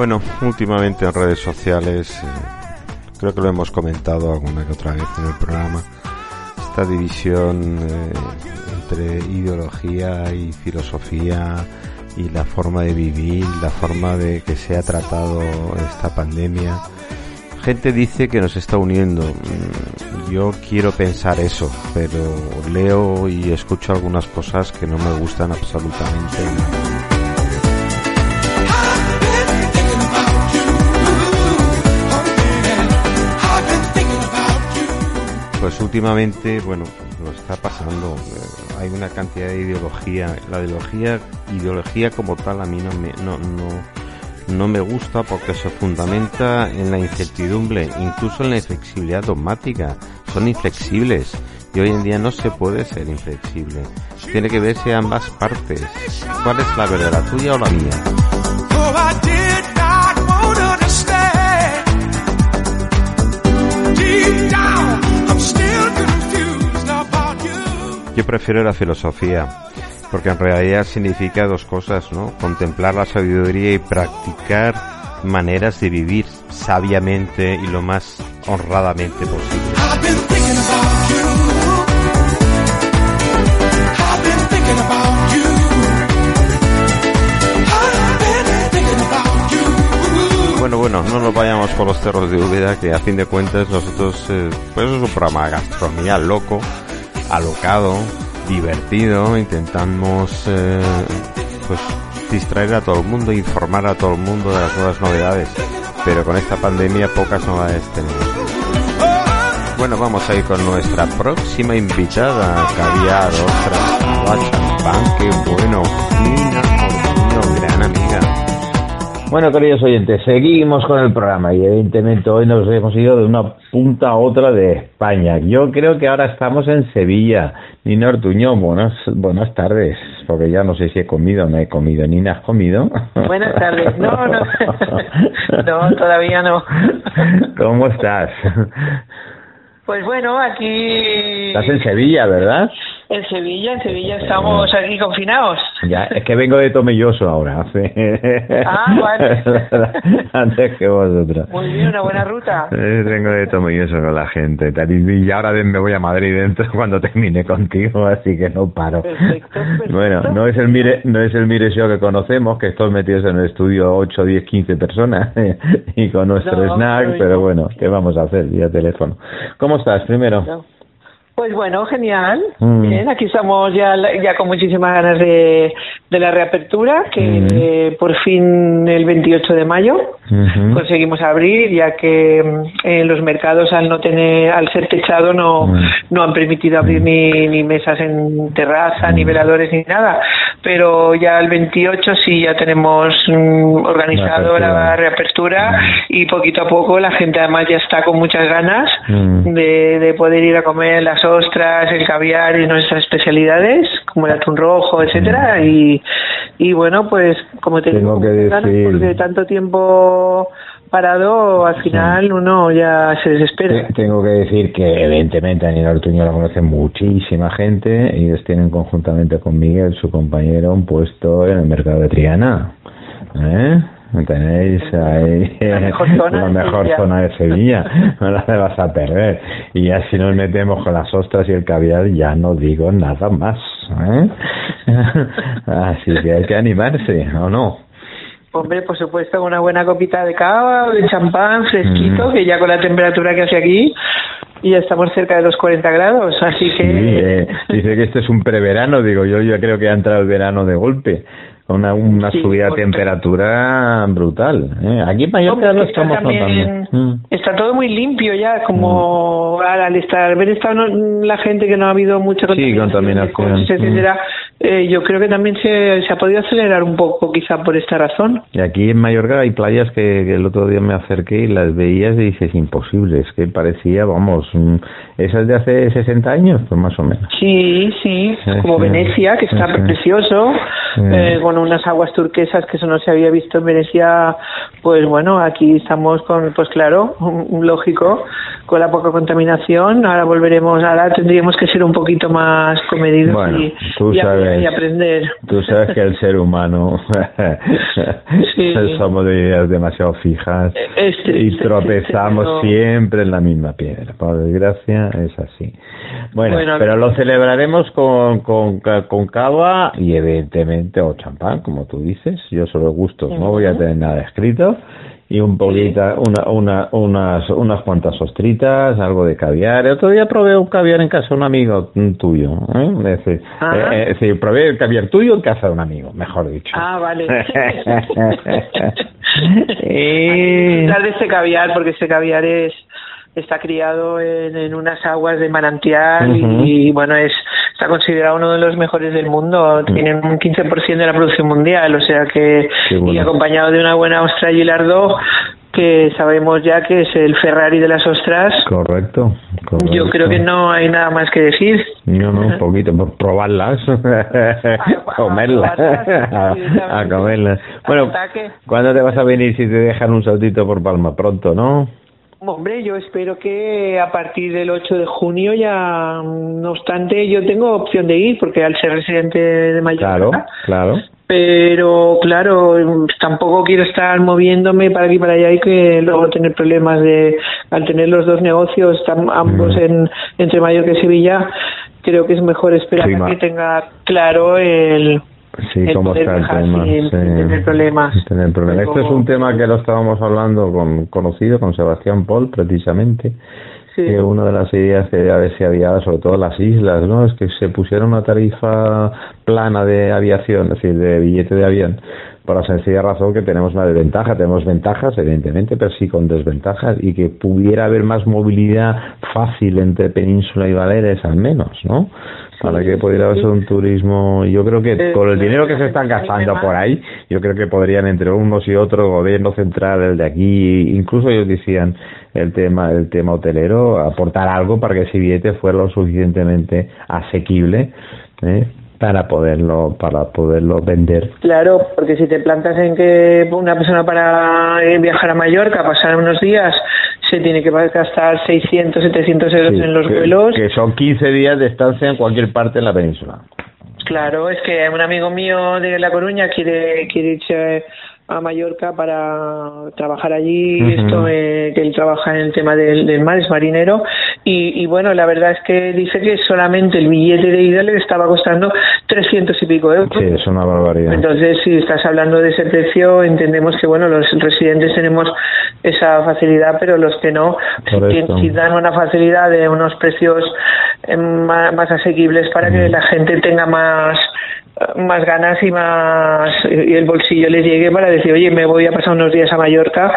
Bueno, últimamente en redes sociales, eh, creo que lo hemos comentado alguna que otra vez en el programa, esta división eh, entre ideología y filosofía y la forma de vivir, la forma de que se ha tratado esta pandemia. Gente dice que nos está uniendo. Mm, yo quiero pensar eso, pero leo y escucho algunas cosas que no me gustan absolutamente. Pues últimamente, bueno, lo está pasando. Eh, hay una cantidad de ideología. La ideología, ideología como tal a mí no me, no, no, no me gusta porque se fundamenta en la incertidumbre, incluso en la inflexibilidad dogmática. Son inflexibles y hoy en día no se puede ser inflexible. Tiene que verse ambas partes. ¿Cuál es la verdad, la tuya o la mía? Yo prefiero la filosofía, porque en realidad significa dos cosas, ¿no? Contemplar la sabiduría y practicar maneras de vivir sabiamente y lo más honradamente posible. Bueno, bueno, no nos vayamos por los cerros de Úbeda, que a fin de cuentas nosotros, eh, pues es un programa gastronomía loco, alocado, divertido, intentamos eh, pues distraer a todo el mundo, informar a todo el mundo de las nuevas novedades, pero con esta pandemia pocas novedades tenemos. Bueno, vamos a ir con nuestra próxima invitada, caviar, champán, qué bueno, gran amiga. Bueno, queridos oyentes, seguimos con el programa y evidentemente hoy nos hemos ido de una punta a otra de España. Yo creo que ahora estamos en Sevilla. Nina Ortuño, buenas, buenas tardes, porque ya no sé si he comido o no he comido. Nina, ¿has comido? Buenas tardes. No, no, no, todavía no. ¿Cómo estás? Pues bueno, aquí... Estás en Sevilla, ¿verdad? En Sevilla, en Sevilla estamos aquí confinados. Ya, es que vengo de Tomelloso ahora. Ah, vale. Antes que vosotros. Muy bien, una buena ruta. vengo de Tomelloso con la gente. Y ahora me voy a Madrid dentro cuando termine contigo, así que no paro. Perfecto, Bueno, no es el Mire, no es el Mire Show que conocemos, que estamos metidos en el estudio 8, 10, 15 personas y con nuestro snack, pero bueno, ¿qué vamos a hacer vía teléfono? ¿Cómo estás primero? Pues bueno, genial. Mm. Bien, aquí estamos ya, ya con muchísimas ganas de, de la reapertura, que mm. por fin el 28 de mayo conseguimos abrir, ya que eh, los mercados al no tener, al ser techado no, mm. no han permitido abrir ni, ni mesas en terraza, ni veladores ni nada. Pero ya el 28 sí ya tenemos organizado la reapertura y poquito a poco la gente además ya está con muchas ganas de, de poder ir a comer las ostras, el caviar y nuestras especialidades, como el atún rojo, etcétera, y, y bueno, pues como te tengo que decir, porque tanto tiempo parado, al final uno ya se desespera. Tengo que decir que evidentemente a Nina Ortuño la conoce muchísima gente, ellos tienen conjuntamente con Miguel, su compañero, un puesto en el mercado de Triana. ¿Eh? Tenéis ahí la mejor zona, de Sevilla, no la vas a perder. Y ya si nos metemos con las ostras y el caviar, ya no digo nada más. ¿eh? Así que hay que animarse, ¿o no? Hombre, por supuesto, una buena copita de cava o de champán fresquito, mm. que ya con la temperatura que hace aquí, y ya estamos cerca de los 40 grados, así que... Eh, dice que este es un preverano, digo yo, yo creo que ha entrado el verano de golpe una, una subida de temperatura brutal. ¿eh? Aquí en Mallorca lo estamos también, mm. Está todo muy limpio ya, como mm. al, estar, haber estado la gente que no ha habido mucha contaminación, sí, etcétera, eh, yo creo que también se, se ha podido acelerar un poco quizá por esta razón. Y aquí en Mallorca hay playas que, el otro día me acerqué y las veías y dices imposibles, que parecía, vamos, mm, esas de hace 60 años, pues más o menos. Sí, sí, como Venecia, que está precioso, eh, con unas aguas turquesas que eso no se había visto en Venecia, pues bueno, aquí estamos con, pues claro, lógico, con la poca contaminación, ahora volveremos, ahora tendríamos que ser un poquito más comedidos y, aprender. Tú sabes que el ser humano somos de ideas demasiado fijas y tropezamos siempre en la misma piedra, por desgracia es así. Bueno, pero lo celebraremos con, con, con cava y evidentemente o champán, como tú dices. Yo solo gustos no voy a tener nada escrito y un poquito, una, una, unas, unas cuantas ostritas, algo de caviar. El otro día probé un caviar en casa de un amigo tuyo. ¿eh? Es, decir, eh, es, decir, probé el caviar tuyo en casa de un amigo, mejor dicho. Ah, vale. y... de ese caviar, porque ese caviar es está criado en, unas aguas de manantial y, bueno, es está considerado uno de los mejores del mundo. Tienen un 15% de la producción mundial, o sea que, y acompañado de una buena ostra y lardo, que sabemos ya que es el Ferrari de las ostras. Correcto, Yo creo que no hay nada más que decir. No, no, un poquito, por probarlas, comerlas, a, comerlas. Bueno, ¿cuándo te vas a venir si te dejan un saltito por Palma? Pronto, ¿no? Hombre, yo espero que a partir del 8 de junio ya, no obstante, yo tengo opción de ir, porque al ser residente de Mallorca. Claro, claro. Pero claro, tampoco quiero estar moviéndome para aquí y para allá y que luego tener problemas de, al tener los dos negocios ambos mm. en, entre Mallorca y Sevilla, creo que es mejor esperar a que tenga claro el, Sí, cómo está el tema. tener problemas. Tener problemas. Este es un tema que lo estábamos hablando con conocido, con Sebastián Paul, precisamente. Que una de las ideas que a ver si había, sobre todo las islas, ¿no? Es que se pusiera una tarifa plana de aviación, es decir, de billete de avión, por la sencilla razón que tenemos una desventaja. Tenemos ventajas, evidentemente, pero sí con desventajas y que pudiera haber más movilidad fácil entre Península y Baleares al menos, ¿no? para que pudiera ser un turismo. Yo creo que eh, con el dinero que se están gastando por ahí, yo creo que podrían entre unos y otros, gobierno central, el de aquí, incluso ellos decían el tema, el tema hotelero, aportar algo para que ese billete fuera lo suficientemente asequible. ¿eh? Para poderlo para poderlo vender. Claro, porque si te plantas en que una persona para viajar a Mallorca, pasar unos días, se tiene que gastar 600, 700 euros en los vuelos. Que son 15 días de estancia en cualquier parte en la península. Claro, es que un amigo mío de La Coruña quiere, quiere irse a Mallorca para trabajar allí, esto eh, que él trabaja en el tema del, mar, es marinero, y, bueno, la verdad es que dice que solamente el billete de ida le estaba costando 300 y pico euros. Sí, es una barbaridad. Entonces, si estás hablando de ese precio, entendemos que bueno, los residentes tenemos esa facilidad, pero los que no, si, dan una facilidad de unos precios eh, más, asequibles para que la gente tenga más más ganas y más y el bolsillo les llegue para decir oye me voy a pasar unos días a Mallorca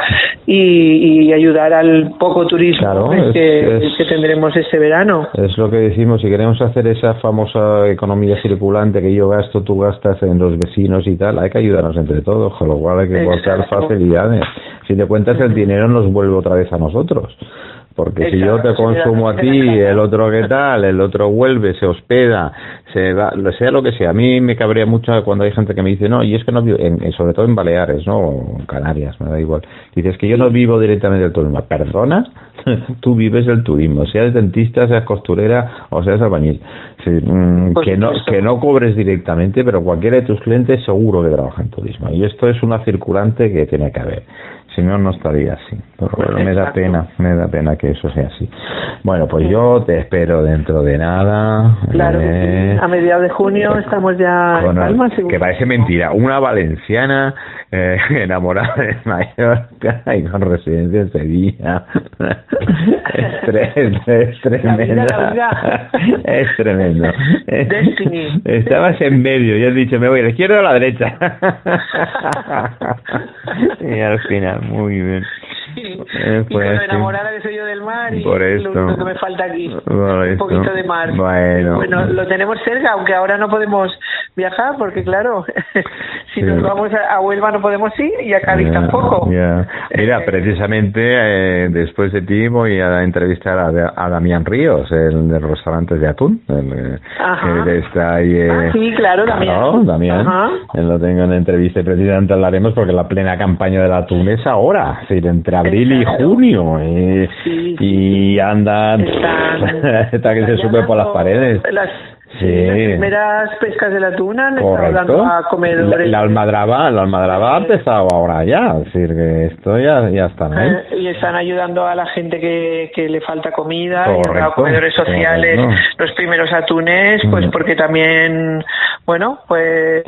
y, ayudar al poco turismo que, tendremos este verano es lo que decimos si queremos hacer esa famosa economía circulante que yo gasto tú gastas en los vecinos y tal hay que ayudarnos entre todos con lo cual hay que buscar facilidades. Si te cuentas el dinero nos vuelve otra vez a nosotros porque si yo te consumo a ti, el otro qué tal, el otro vuelve, se hospeda, se va, sea lo que sea. A mí me cabría mucho cuando hay gente que me dice, no, y es que no vivo, en, sobre todo en Baleares, ¿no? O en Canarias, me da igual. Dices que yo no vivo directamente del turismo. ¿Perdona? Tú vives del turismo, seas dentista, seas costurera o seas albañil. Mm, que, no, que no cobres directamente, pero cualquiera de tus clientes seguro que trabaja en turismo. Y esto es una circulante que tiene que haber si no, no estaría así. Pero me da pena, me da pena que eso sea así. Bueno, pues yo te espero dentro de nada. Claro, eh, a mediados de junio estamos ya en Que parece mentira. Una valenciana eh, enamorada de Mallorca y con residencia en Sevilla. es, es, tremendo. es tremendo. Estabas en medio y has dicho, me voy a la izquierda o a la derecha. y al final muy bien. Eh, pues, enamorada que soy yo del mar y por esto, lo, que me falta aquí. un poquito de mar. Bueno. bueno, lo tenemos cerca, aunque ahora no podemos viajar porque claro, si nos vamos a, Huelva no podemos ir y a Cádiz tampoco. Mira, precisamente eh, después de ti voy a entrevistar a, Damián Ríos, el de los restaurantes de atún. El, que está ahí, eh, ah, sí, claro, Damián. Damián. Él lo tengo en entrevista y precisamente hablaremos porque la plena campaña del atún es ahora, decir, abril y junio. Eh, y anda, está que se sube por las paredes. Sí. Las primeras pescas de la tuna le dando a comedores. La, almadraba, la almadraba ha empezado ahora ya, es decir, que esto ya, ya está. Eh, y están ayudando a la gente que, que le falta comida, a comedores sociales, los primeros atunes, pues mm. porque también, bueno, pues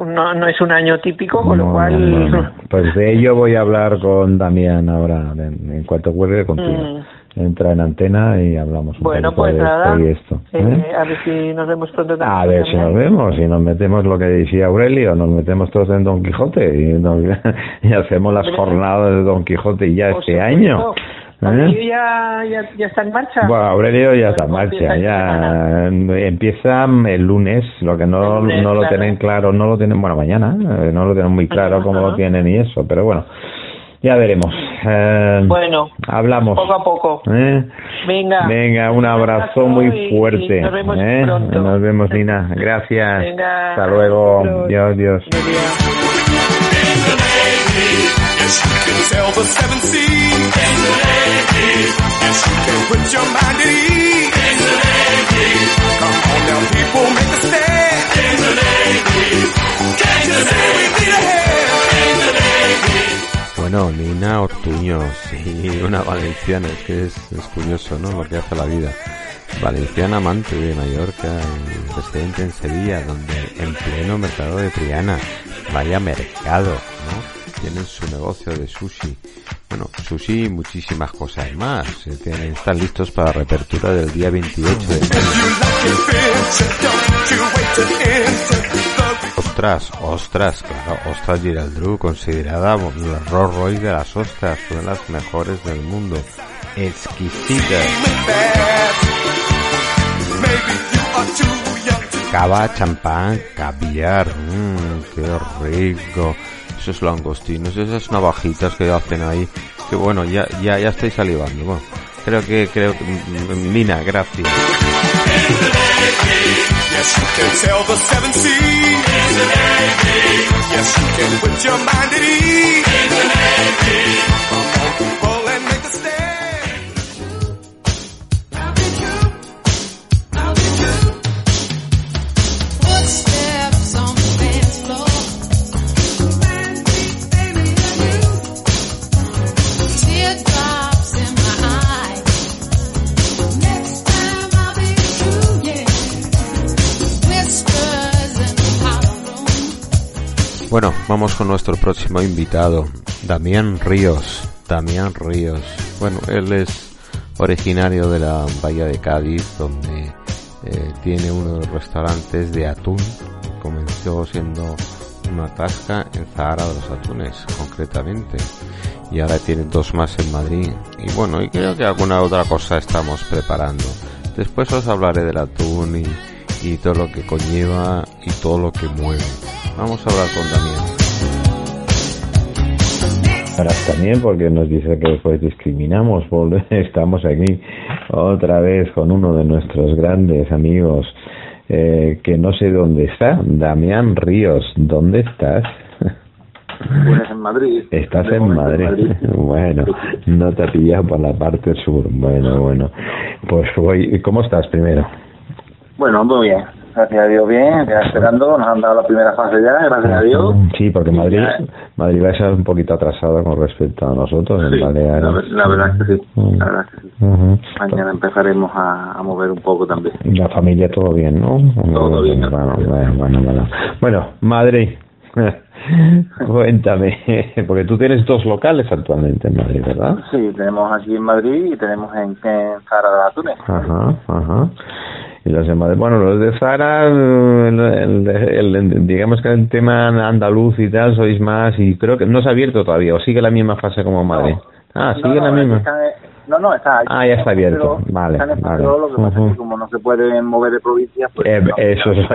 no, no es un año típico, con lo cual. Pues de ello voy a hablar con Damián ahora, en, cuanto vuelve contigo. Mm entra en antena y hablamos un bueno, pues nada, esto. Eh, ¿eh? a ver si nos vemos pronto también. A ver si nos vemos, y nos metemos lo que decía Aurelio, nos metemos todos en Don Quijote y, y hacemos las jornadas de Don Quijote ya este año. ¿Eh? Ya, ya, está en marcha. Bueno, Aurelio ya está en marcha, ya empieza el lunes, lo que no, no lo tienen claro, no lo tienen, bueno, mañana, no lo tienen muy claro cómo lo tienen y eso, pero bueno, ya veremos. Eh, bueno, hablamos. Poco a poco. ¿Eh? Venga. Venga, un abrazo muy fuerte. nos vemos ¿eh? pronto. Nos vemos, Nina. Gracias. Venga, Hasta luego. Dios, Dios. Bueno, Nina Ortuño, sí, una valenciana, es que es, curioso, ¿no? Lo que hace la vida. Valenciana amante de Mallorca, residente en Sevilla, donde en pleno mercado de Triana, vaya mercado, ¿no? Tienen su negocio de sushi. Bueno, sushi y muchísimas cosas más. Están listos para la reapertura del día 28 de ostras, ostras, claro, ostras Giraldru, considerada la Rolls Royce de las ostras, una de las mejores del mundo. Exquisita. Cava, champán, caviar, mmm, qué rico. Esos langostinos, esas navajitas que hacen ahí, que bueno, ya, ya, ya estoy salivando. Bueno, creo que, creo que, Mina, gracias. Vamos con nuestro próximo invitado, Damián Ríos. Damián Ríos. Bueno, él es originario de la Bahía de Cádiz, donde eh, tiene uno de los restaurantes de atún. Comenzó siendo una tasca en Zahara de los Atunes, concretamente. Y ahora tiene dos más en Madrid. Y bueno, y creo que alguna otra cosa estamos preparando. Después os hablaré del atún y, y todo lo que conlleva y todo lo que mueve. Vamos a hablar con Damián. Ahora también porque nos dice que pues discriminamos, estamos aquí otra vez con uno de nuestros grandes amigos eh, que no sé dónde está, Damián Ríos, ¿dónde estás? En Madrid. Estás en Madrid. Bueno, no te pillado por la parte sur. Bueno, bueno. Pues voy. ¿Cómo estás primero? Bueno, muy bien gracias a Dios bien, ya esperando, nos han dado la primera fase ya, gracias a Dios. Sí, porque Madrid, Madrid va a ser un poquito atrasado con respecto a nosotros en Baleares. La, verdad es que sí, la verdad es que sí. Mañana empezaremos a, mover un poco también. La familia todo bien, ¿no? Todo bien. Bueno, bueno, bueno, bueno. Madrid. Cuéntame, porque tú tienes dos locales actualmente en Madrid, ¿verdad? Sí, tenemos aquí en Madrid y tenemos en, en Zara de la Túnez. Ajá, ajá y los demás. Bueno, los de Zara, el, digamos que el tema andaluz y tal, sois más, y creo que no se ha abierto todavía, o sigue la misma fase como Madrid. Ah, sigue la misma. no, no, está Ah, ya está abierto. vale, vale. lo que pasa es que como no se puede mover de provincia, pues. Eh, eso es,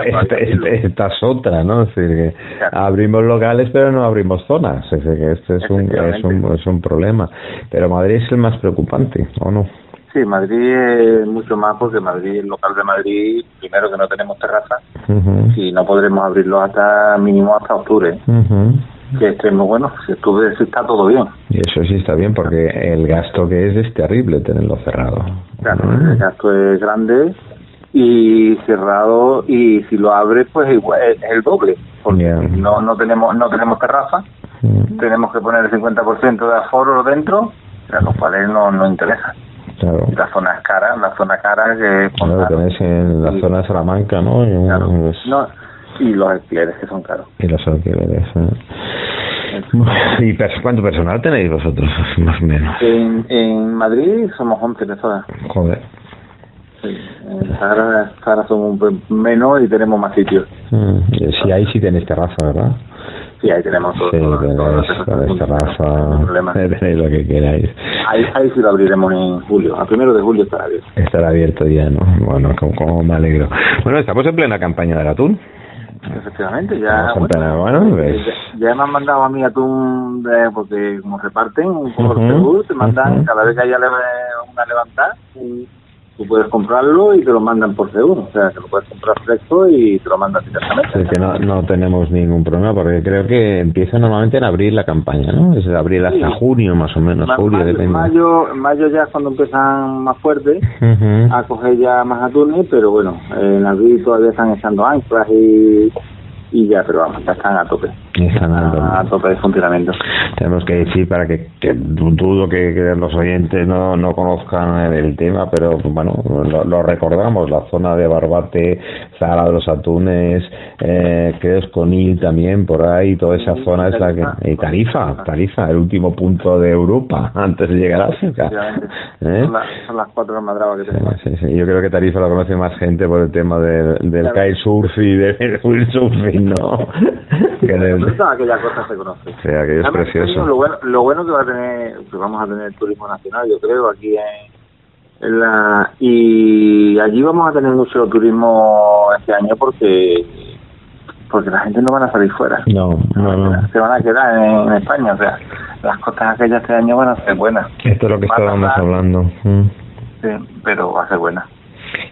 esta, es otra, ¿no? Es decir, que abrimos locales, pero no abrimos zonas. Es que este es un, es un, es un problema. Pero Madrid es el más preocupante, ¿o no? Sí, Madrid es mucho más porque Madrid, el local de Madrid, primero que no tenemos terraza y no podremos abrirlo hasta mínimo hasta octubre. Que estemos bueno, si octubre está todo bien. Y eso sí está bien porque el gasto que es es terrible tenerlo cerrado. Claro, el gasto es grande y cerrado y si lo abre pues igual es el doble porque no no tenemos no tenemos terraza. Tenemos que poner el 50% de aforo dentro a los cuales no nos interesa Claro. La zona cara, la zona cara que... Claro, tenéis en la zona de Salamanca, ¿no? Y, no, y los alquileres que son caros. Y los alquileres, ¿eh? ¿Y cuánto personal tenéis vosotros, más o menos? En, en Madrid somos 11 personas. Joder. Sí, en Zara, somos menos y tenemos más sitios. Mm, sí, ahí sí tenéis terraza, ¿verdad? Sí, ahí tenemos todo. Sí, tenéis, terraza, tenéis lo que queráis. Ahí, ahí sí lo abriremos en julio. A primero de julio estará abierto. Estará abierto ya, ¿no? Bueno, como, me alegro. Bueno, estamos en plena campaña del atún. Efectivamente, ya. Bueno, pues. ya, me han mandado a mí atún de, porque como reparten un poco uh -huh, te mandan cada vez que haya una levantada, tú puedes comprarlo y te lo mandan por C1, o sea, te lo puedes comprar fresco y te lo mandan directamente. Es que no, no tenemos ningún problema porque creo que empieza normalmente en abril la campaña, ¿no? Es de abril hasta junio más o menos, julio mayo, depende. Mayo, mayo ya es cuando empiezan más fuertes a coger ya más atunes, pero bueno, en abril todavía están echando anclas y y ya, pero vamos, ya están a tope. A, tope de funcionamiento. Tenemos que decir para que, dudo que, los oyentes no, no conozcan el tema, pero bueno, lo, recordamos, la zona de Barbate, Zara de los Atunes, eh, creo es Conil también, por ahí, toda esa zona es la que... Y Tarifa, Tarifa, el último punto de Europa antes de llegar a África. ¿Eh? Son, las cuatro más bravas que tenemos. Yo creo que Tarifa lo conoce más gente por el tema del, del kitesurf y del windsurfing, ¿no? aquella cosa se conoce. Sí, aquello es precioso. Lo bueno, lo bueno que va a tener, que vamos a tener turismo nacional, yo creo, aquí en, la y allí vamos a tener mucho turismo este año porque porque la gente no van a salir fuera. No, no, no. Se van a quedar en, España, o sea, las costas aquellas este año van a ser buenas. Esto es lo que estábamos hablando. Mm. Sí, pero va a ser buena.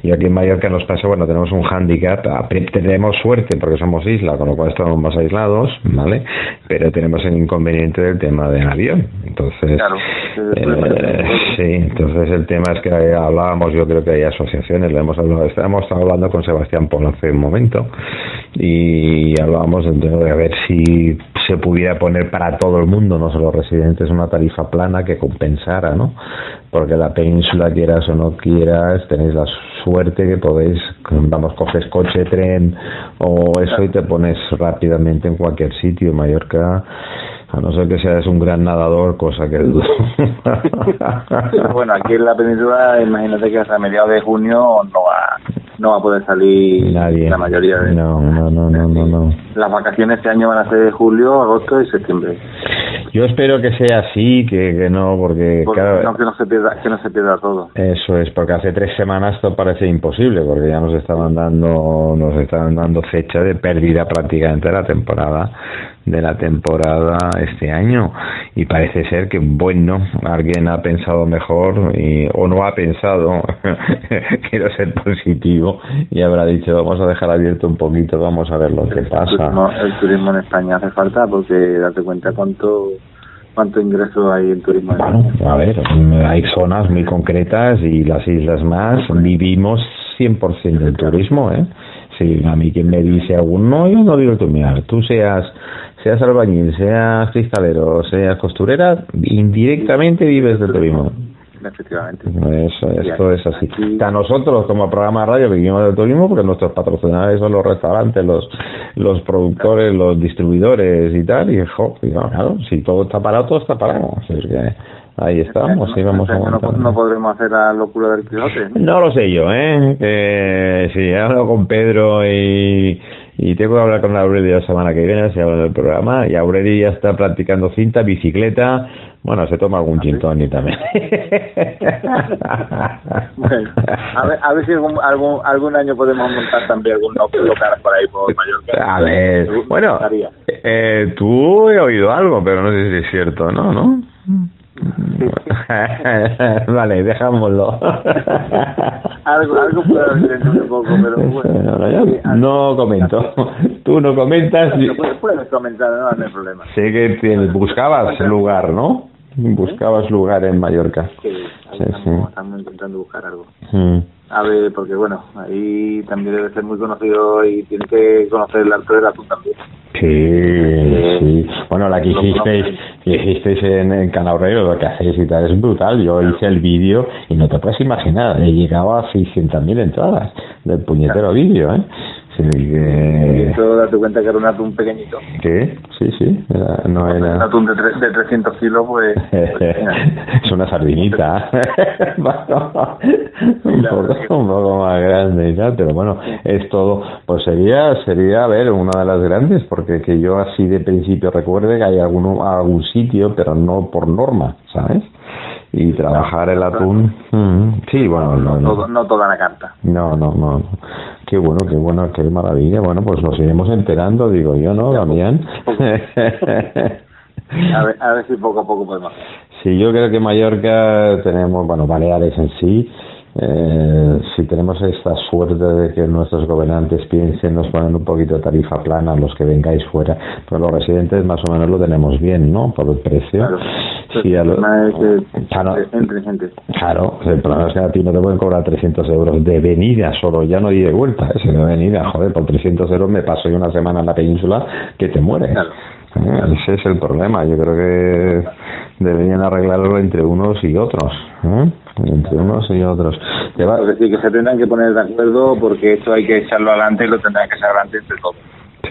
Y aquí en Mallorca nos pasa, bueno, tenemos un hándicap, tenemos suerte porque somos isla, con lo cual estamos más aislados, ¿vale? Pero tenemos el inconveniente del tema del avión. Entonces, claro, eh, sí, entonces el tema es que hablábamos, yo creo que hay asociaciones, le hemos hablado, estamos hablando con Sebastián Polo hace un momento y hablábamos de, de ver si se pudiera poner para todo el mundo, no solo residentes, una tarifa plana que compensara, ¿no? Porque la península, quieras o no quieras, tenéis la suerte que podéis, vamos, coges coche, tren o eso y te pones rápidamente en cualquier sitio. Mallorca, a no ser que seas un gran nadador, cosa que dudo. bueno, aquí en la península, imagínate que hasta mediados de junio no va no va a poder salir Nadie. la mayoría de no, no, no, no, no, Las vacaciones este año van a ser de julio, agosto y septiembre. Yo espero que sea así, que, que no, porque, no, que no se pierda, que no se pierda todo. Eso es, porque hace tres semanas esto parece imposible, porque ya nos estaban dando, nos estaban dando fecha de pérdida prácticamente de la temporada de la temporada este año y parece ser que bueno alguien ha pensado mejor y, o no ha pensado quiero ser positivo y habrá dicho vamos a dejar abierto un poquito vamos a ver lo que pasa el turismo, en España hace falta porque date cuenta cuánto cuánto ingreso hay en turismo a ver hay zonas muy concretas y las islas más vivimos 100% del turismo ¿eh? Sí, a mí quien me dice algún no, yo no digo tú, mira, tú seas seas albañil, seas cristalero, seas costurera, indirectamente vives del turismo. Efectivamente. Eso, esto es así. A nosotros como programa de radio vivimos del turismo porque nuestros patrocinadores son los restaurantes, los los productores, los distribuidores y tal. Y, jo, claro, si todo está parado, todo está parado. ahí estamos, sí, vamos a no, no, podremos hacer la locura del Quijote. ¿no? lo sé yo, ¿eh? Que sí, he hablado con Pedro y y tengo que hablar con Aureli la semana que viene, se habla del programa, y Aureli ya está practicando cinta, bicicleta, bueno, se toma algún chintón y también. a, ver, a ver si algún, algún, algún año podemos montar también algún local por ahí por Mallorca. A ver, bueno, eh, tú he oído algo, pero no sé si es cierto, ¿no? ¿No? vale, dejámoslo. algo, algo puedo un poco, pero bueno. no comento. Tú no comentas. puedes, comentar, no, no hay problema. Sé que buscabas lugar, ¿no? Buscabas lugar en Mallorca. Sí, estamos, intentando buscar algo. Mm. A ver, porque bueno, ahí también debe ser muy conocido y tiene que conocer el alto de la también. Sí, sí. Bueno, la que hicisteis, que hicisteis en, en lo que hacéis y tal, es brutal. Yo hice el vídeo y no te puedes imaginar, he llegado a 600.000 entradas del puñetero vídeo, ¿eh? Sí, Eso date cuenta que era un atún pequeñito. ¿Qué? Sí, sí. no era... Un atún de, de 300 kilos, pues... es una sardinita. un, poco, un, poco, más grande y tal, pero bueno, es todo. Pues sería, sería, a ver, una de las grandes, porque que yo así de principio recuerde que hay algún, algún sitio, pero no por norma, ¿sabes? Y trabajar el atún. Mm, sí, bueno, no, no, no, toda la carta. No, no, no. Qué bueno, qué bueno, qué maravilla. Bueno, pues nos iremos enterando, digo yo, ¿no, Damián? a, ver, a ver si poco a poco podemos. Sí, yo creo que Mallorca tenemos, bueno, Baleares en sí, eh, si tenemos esta suerte de que nuestros gobernantes piensen, nos ponen un poquito de tarifa plana, los que vengáis fuera, pero los residentes más o menos lo tenemos bien, ¿no? Por el precio. Claro. Sí, a claro, claro, el problema es que a ti no te pueden cobrar 300 euros de venida solo, ya no di de vuelta, ese de venida, joder, por 300 euros me paso yo una semana en la península que te mueres. ¿eh? Ese es el problema. Yo creo que deberían arreglarlo entre unos y otros. ¿eh? Entre unos y otros. Es decir, que se tendrán que poner de acuerdo porque esto hay que echarlo adelante y lo tendrán que echar adelante entre todos.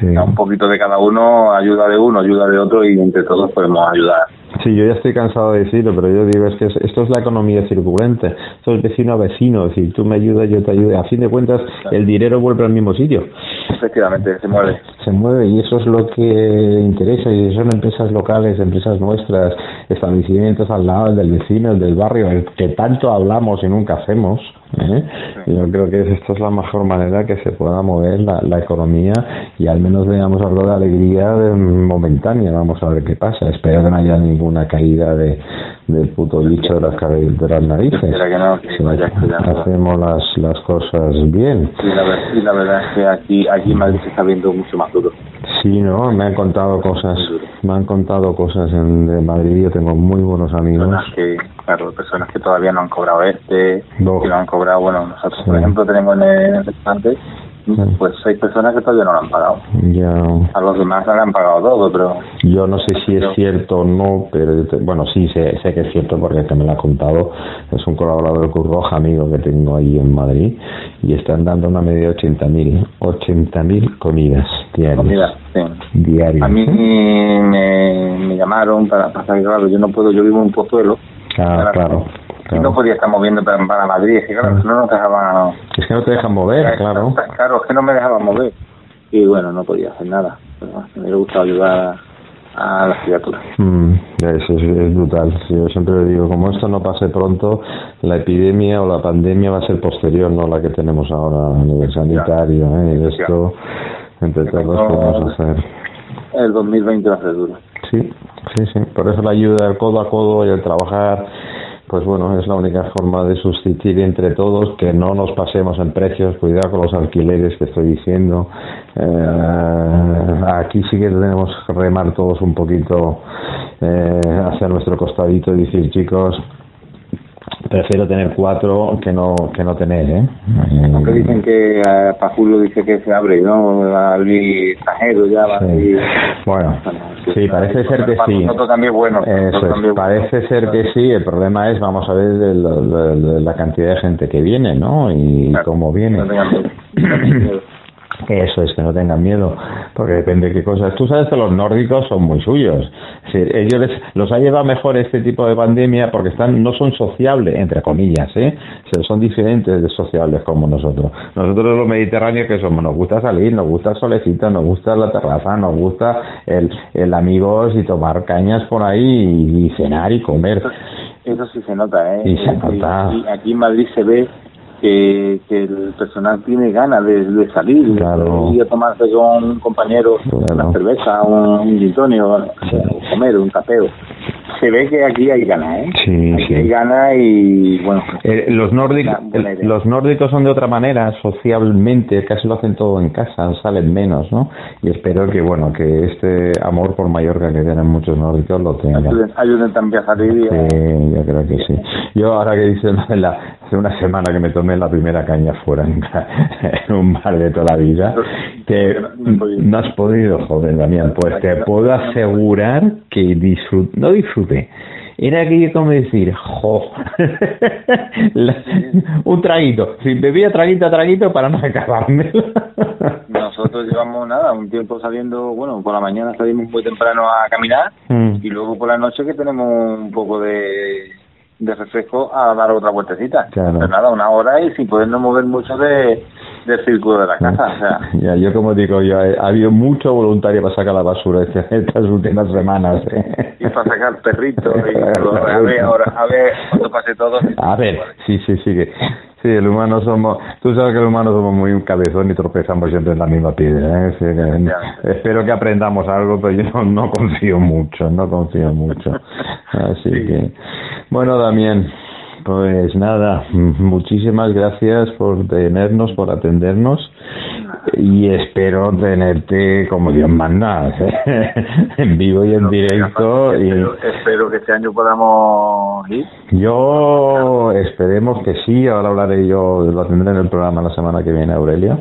Un poquito de cada uno, ayuda de uno, ayuda de otro y entre todos podemos ayudar. Sí, yo ya estoy cansado de decirlo, pero yo digo, es que esto es la economía circulante, esto es vecino a vecino, es decir, tú me ayudas, yo te ayudo, a fin de cuentas el dinero vuelve al mismo sitio. Efectivamente, se mueve. Se mueve y eso es lo que interesa, y son empresas locales, empresas nuestras, establecimientos al lado del vecino, del barrio, el que tanto hablamos y nunca hacemos. ¿eh? Yo creo que esto es la mejor manera que se pueda mover la, la economía y al menos veamos algo de alegría momentánea. Vamos a ver qué pasa. Espero que no haya ninguna caída de, del puto bicho de las, de las narices. Que no, hacemos las, las cosas bien. Sí la, la, verdad es que aquí, aquí en Madrid se está viendo mucho más duro. Sí, no, me han contado cosas, me han contado cosas en de Madrid. Yo tengo muy buenos amigos. Personas que, claro, personas que todavía no han cobrado este, no. que no han cobrado. Bueno, nosotros, por ejemplo, tenemos en el restaurante pues hay personas que todavía no lo han pagado. Ya. A los demás no le han pagado todo, pero... Yo no sé si es cierto o no, pero bueno, sí sé, sé que es cierto porque que me lo ha contado. Es un colaborador de Cruz Roja, amigo que tengo ahí en Madrid, y están dando una media de 80.000 80.000 comidas diarias. Comidas, sí. Diarias. A mí me, me llamaron para pasar, claro, yo no puedo, yo vivo en un pozuelo. Ah, claro. Y no podía estar moviendo para, para Madrid, es que claro, no nos dejaban... Es que no te dejan mover, claro. Claro, es que no me dejaban mover. Y bueno, no podía hacer nada. Pero me hubiera gustado ayudar a las criaturas. Mm, es, brutal. Yo siempre digo, como esto no pase pronto, la epidemia o la pandemia va a ser posterior, no la que tenemos ahora a nivel sanitario. ¿eh? Y esto, entre todos, podemos hacer. El 2020 va a ser duro. Sí, sí, sí. Por eso la ayuda, el codo a codo y el trabajar pues bueno, es la única forma de sustituir entre todos, que no nos pasemos en precios, cuidado con los alquileres que estoy diciendo. Eh, aquí sí que tenemos que remar todos un poquito eh, hacia nuestro costadito y decir, chicos, prefiero tener cuatro que no que no tener ¿eh? aunque dicen que eh, para Julio dice que se abre no a abrir extranjero ya va sí. bueno sí, parece ser que sí. También bueno Eso es, parece ser que sí. El problema es vamos a ver de, la cantidad de gente que viene no y cómo viene Eso es, que no tengan miedo, porque depende de qué cosas. Tú sabes que los nórdicos son muy suyos. ellos les, los ha llevado mejor este tipo de pandemia porque están no son sociables, entre comillas, ¿eh? son diferentes de sociables como nosotros. Nosotros los mediterráneos que somos, nos gusta salir, nos gusta el solecito, nos gusta la terraza, nos gusta el, el amigos y tomar cañas por ahí y, cenar y comer. Eso, sí se nota, ¿eh? Y se nota. aquí en Madrid se ve que, que el personal tiene ganas de, salir claro. y a tomarse con un compañero una cerveza, un, un comer, un tapeo. Se ve que aquí hay ganas, ¿eh? Sí, sí. Hay ganas y, bueno... Eh, los, nórdicos, los nórdicos son de otra manera, socialmente, casi lo hacen todo en casa, salen menos, ¿no? Y espero que, bueno, que este amor por Mallorca que tienen muchos nórdicos lo tengan. Ayuden, también a salir. Sí, yo creo que sí. Yo ahora que dice hace una semana que me tomé la primera caña fuera en, un bar de toda la vida, que no has podido, joder, Damián, pues te puedo asegurar que disfruté, no disfruté, era aquello como decir, jo, un traguito, si bebía traguito a traguito para no acabarme. Nosotros llevamos nada, un tiempo saliendo, bueno, por la mañana salimos muy temprano a caminar mm. y luego por la noche que tenemos un poco de de refresco a dar otra vueltecita. Claro. Pero nada, una hora y sin podernos mover mucho de, del círculo de la casa. O sea. Ya, yo como digo, ya ha habido mucho voluntario para sacar la basura este, estas últimas semanas. ¿eh? Y para sacar perritos. A ver, ahora, a ver cuando pase todo. A ver, sí, sí, sí. Sí, el humano somos, tú sabes que el humano somos muy un cabezón y tropezamos siempre en la misma piedra. ¿eh? espero que aprendamos algo, pero yo no, confío mucho, no confío mucho. Así que, bueno, Damián, pues nada, muchísimas gracias por tenernos, por atendernos y espero tenerte como Dios manda, ¿eh? en vivo y en directo. y espero, que este año podamos ir. Yo esperemos que sí, ahora hablaré yo, lo tendré en el programa la semana que viene, Aurelio.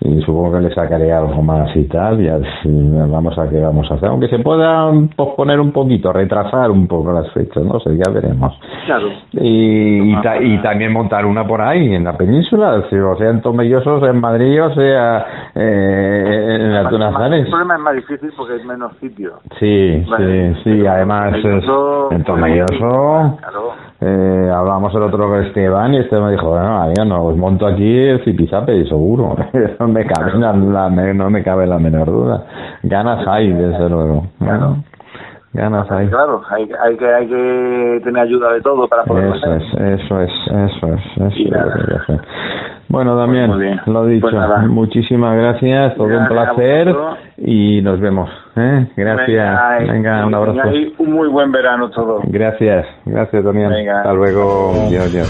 Y supongo que le sacaré algo más y tal, ya vamos a qué vamos a hacer, aunque se pueda posponer un poquito, retrasar un poco las fechas, no sé, ya veremos. Claro. Y, y, también montar una por ahí, en la península, si, o sea en Tomellosos, en Madrid, o sea eh, en las El problema es más difícil porque es menos sitio. Sí, sí, sí, además en Tomelloso... Eh, hablamos el otro con Esteban y Esteban dijo, bueno, no, os monto aquí el zipizape seguro, no me cabe la, no me cabe la menor duda. Ganas hay, desde luego. Bueno, ganas hay. Claro, hay, hay, que, hay que tener ayuda de todo para poder Eso es, eso es, eso es, eso es. Bueno, Damián, lo dicho, pues muchísimas gracias, todo un placer y nos vemos. ¿eh? Gracias, venga, un abrazo. un muy buen verano todo. Gracias, gracias Damián. Hasta luego, Dios, Dios.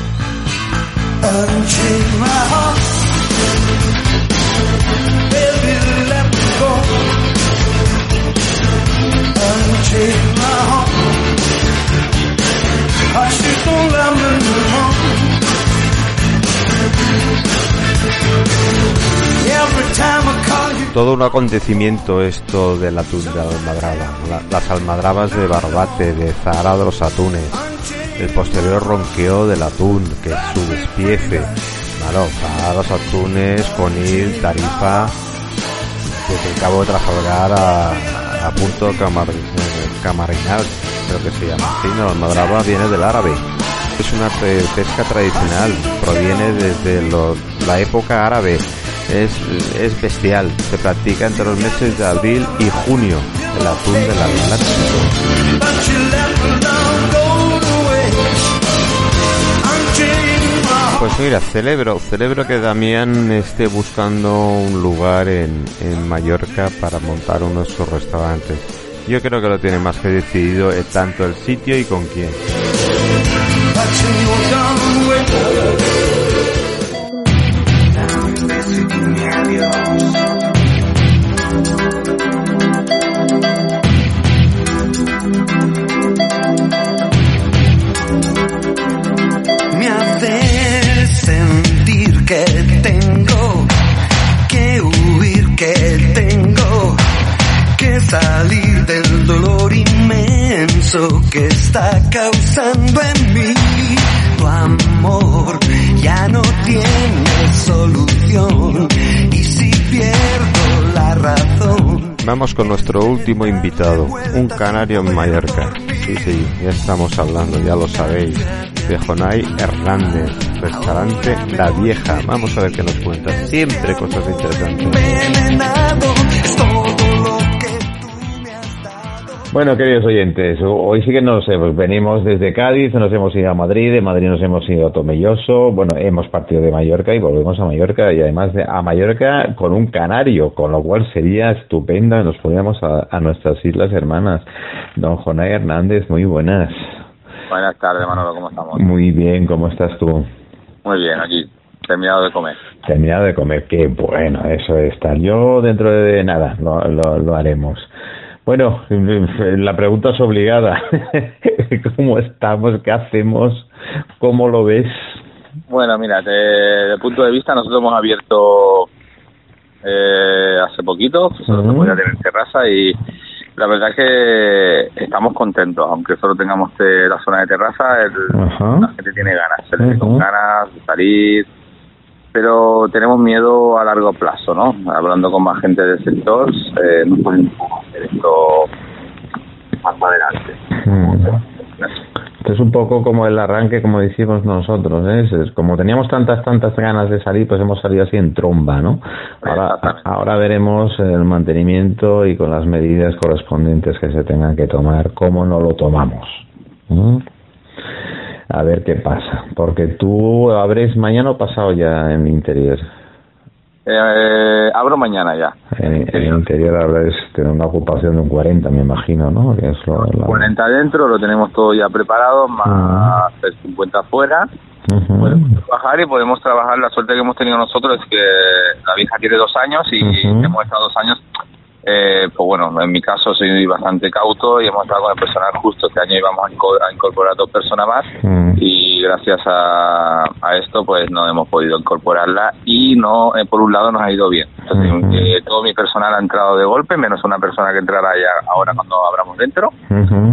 Todo un acontecimiento esto de la tunda de almadraba. las almadrabas de Barbate, de Zahara de los Atunes, el posterior ronqueo del atún, que es su despiece. Claro, Zahara de los Atunes, Conil, Tarifa, desde el Cabo de Trafalgar a, a Punto Camarinal, creo que se llama. Sí, no, almadraba viene del árabe es una pesca tradicional, proviene desde la época árabe. Es, es bestial, se practica entre los meses de abril y junio, el atún del Atlántico. Pues mira, celebro, celebro que Damián esté buscando un lugar en, en Mallorca para montar uno de sus restaurantes. Yo creo que lo tiene más que decidido tanto el sitio y con quién. Salir del dolor inmenso que está causando en mí amor ya no tiene solución y si pierdo la razón. Vamos con nuestro último invitado, un canario en Mallorca. Sí, sí, ya estamos hablando, ya lo sabéis, de Jonay Hernández, restaurante La Vieja. Vamos a ver qué nos cuenta. Siempre cosas interesantes. Bueno, queridos oyentes, hoy sí que nos hemos, venimos desde Cádiz, nos hemos ido a Madrid, de Madrid nos hemos ido a Tomelloso, bueno, hemos partido de Mallorca y volvemos a Mallorca y además de, a Mallorca con un canario, con lo cual sería estupenda, nos podríamos a, nuestras islas hermanas. Don Jonay Hernández, muy buenas. Buenas tardes, Manolo, ¿cómo estamos? Muy bien, ¿cómo estás tú? Muy bien, aquí, terminado de comer. Terminado de comer, qué bueno, eso está. Yo dentro de nada lo, lo, lo haremos. Bueno, la pregunta es obligada. ¿Cómo estamos? ¿Qué hacemos? ¿Cómo lo ves? Bueno, mira, desde el punto de vista, nosotros hemos abierto eh, hace poquito, solo se podía tener terraza y la verdad es que estamos contentos, aunque solo tengamos la zona de terraza, la gente tiene ganas, se le con ganas de salir, pero tenemos miedo a largo plazo, ¿no? Hablando con más gente del sector, eh, no podemos hacer esto más adelante. Mm. Esto es un poco como el arranque, como decimos nosotros, ¿eh? Es como teníamos tantas, tantas ganas de salir, pues hemos salido así en tromba, ¿no? Ahora, ahora veremos el mantenimiento y con las medidas correspondientes que se tengan que tomar, cómo no lo tomamos a ver qué pasa. Porque tú abres mañana o pasado ya en el interior. Eh, abro mañana ya. En, el interior abres tener una ocupación de un 40, me imagino, ¿no? Que es lo, 40 dentro, lo tenemos todo ya preparado, más 50 afuera. Podemos trabajar y podemos trabajar. La suerte que hemos tenido nosotros es que la vieja tiene dos años y hemos estado dos años eh, pues bueno, en mi caso soy bastante cauto y hemos estado con el personal justo. Este año íbamos a incorporar dos personas más mm. y gracias a, esto pues no hemos podido incorporarla y no, eh, por un lado nos ha ido bien. Entonces, todo mi personal ha entrado de golpe, menos una persona que entrará ya ahora cuando abramos dentro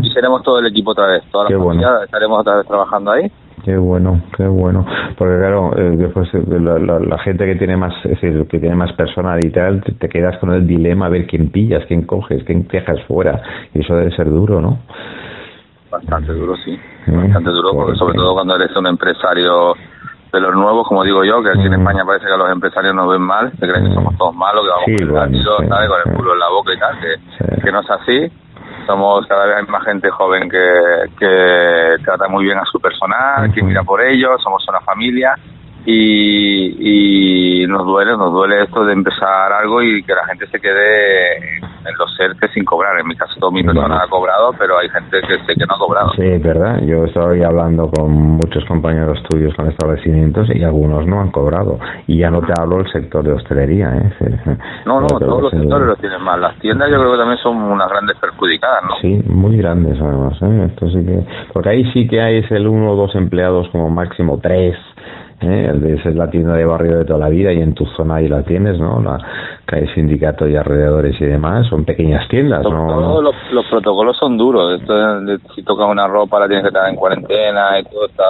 y seremos todo el equipo otra vez. Toda la estaremos otra vez trabajando ahí Qué bueno, qué bueno. Porque claro, eh, después eh, la, gente que tiene más, es decir, que tiene más personal y tal, te, quedas con el dilema a ver quién pillas, quién coges, quién dejas fuera. Y eso debe ser duro, ¿no? Bastante duro, sí. Bastante duro, porque sobre todo cuando eres un empresario de los nuevos, como digo yo, que aquí en España parece que los empresarios nos ven mal, se creen que somos todos malos, que vamos sí, con, ¿sabes? con el culo en la boca y tal, que, que no es así somos cada vez más gente joven que, que trata muy bien a su personal, que mira por ellos, somos una familia y, y nos duele, nos duele esto de empezar algo y que la gente se quede en los CERTE sin cobrar. En mi caso todo mi persona ha cobrado, pero hay gente que sé que no ha cobrado. Sí, es verdad. Yo estoy hablando con muchos compañeros tuyos con establecimientos y algunos no han cobrado. Y ya no te hablo del sector de hostelería. ¿eh? No, no, todos los sectores lo tienen mal. Las tiendas yo creo que también son unas grandes perjudicadas, ¿no? Sí, muy grandes además. ¿eh? Esto sí que... Porque ahí sí que hay es el uno o dos empleados como máximo tres ¿eh? es la tienda de barrio de toda la vida y en tu zona ahí la tienes, ¿no? La calle sindicato y alrededores y demás, son pequeñas tiendas, ¿no? Los, los, protocolos son duros, esto si tocas una ropa la tienes que estar en cuarentena y todo está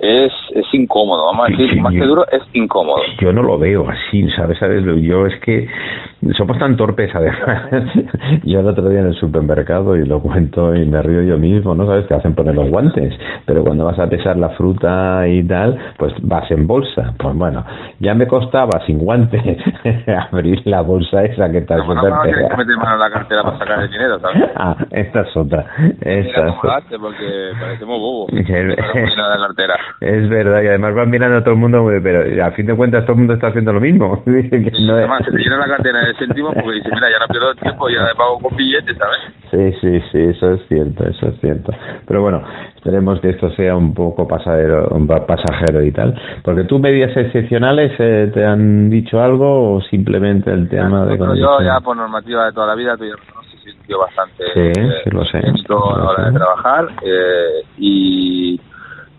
es, es incómodo, vamos a decir, más que duro, es incómodo. Yo no lo veo así, ¿sabes? ¿sabes? Yo es que somos tan torpes, además. yo el otro día en el supermercado, y lo cuento y me río yo mismo, ¿no? ¿Sabes? Te hacen poner los guantes, pero cuando vas a pesar la fruta y tal, pues vas en bolsa. Pues bueno, ya me costaba sin guantes abrir la bolsa esa que está no, súper no, que meter mano en la cartera para sacar el dinero, ¿sabes? Ah, esta es otra. Esta es otra. porque parecemos bobos. la cartera. Es verdad, y además van mirando a todo el mundo, pero a fin de cuentas todo el mundo está haciendo lo mismo. no además, se te llena la cartera de céntimos porque dice, mira, ya no pierdo el tiempo, ya le pago con billetes, ¿sabes? Sí, sí, sí, eso es cierto, eso es cierto. Pero bueno, esperemos que esto sea un poco pasajero, pasajero y tal. Porque tú, medidas excepcionales, eh, ¿te han dicho algo o simplemente el tema de... Yo ya por normativa de toda la vida, tú ya bastante sí, sí, lo sé, a la hora de trabajar eh, y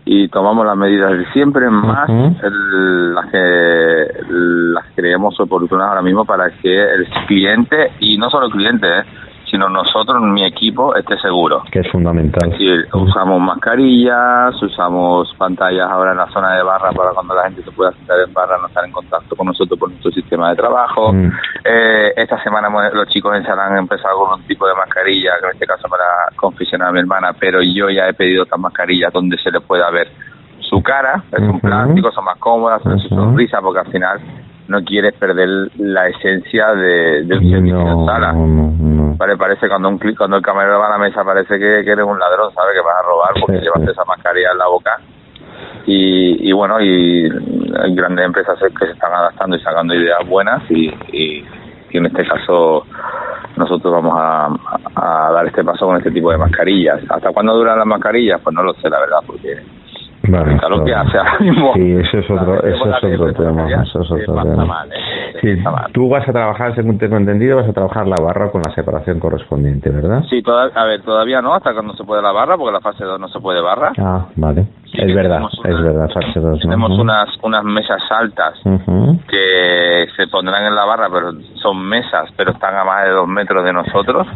y tomamos las medidas de siempre, más las que las creemos oportunas ahora mismo para que el cliente, y no solo el cliente, ¿eh? Sino nosotros, mi equipo, esté seguro. Que es fundamental. usamos mascarillas, usamos pantallas ahora en la zona de barra para cuando la gente se pueda sentar en barra no estar en contacto con nosotros por nuestro sistema de trabajo. Mm. Eh, esta semana los chicos en han empezado con un tipo de mascarilla, que en este caso para confesionar a mi hermana, pero yo ya he pedido otras mascarillas donde se le pueda ver su cara, es un plástico, son más cómodas, su sonrisa, porque al final no quieres perder la esencia de, de un servicio sala. Vale, parece cuando un cuando el camarero va a la mesa parece que, eres un ladrón, ¿sabes? Que vas a robar porque llevas esa mascarilla en la boca. Y, y bueno, y hay grandes empresas que se están adaptando y sacando ideas buenas y, y, en este caso nosotros vamos a, a, dar este paso con este tipo de mascarillas. ¿Hasta cuándo duran las mascarillas? Pues no lo sé, la verdad, porque Vale, lo que hace ahora mismo. Sí, eso es otro, eso es otro tema. Eso es otro tema. Mal, ¿eh? sí, tú vas a trabajar, según tengo entendido, vas a trabajar la barra con la separación correspondiente, ¿verdad? Sí, toda, a ver, todavía no, hasta cuando se puede la barra, porque la fase 2 no se puede barra. Ah, vale. Es verdad, es verdad, fase 2. Tenemos unas, unas mesas altas que se pondrán en la barra, pero son mesas, pero están a más de dos metros de nosotros.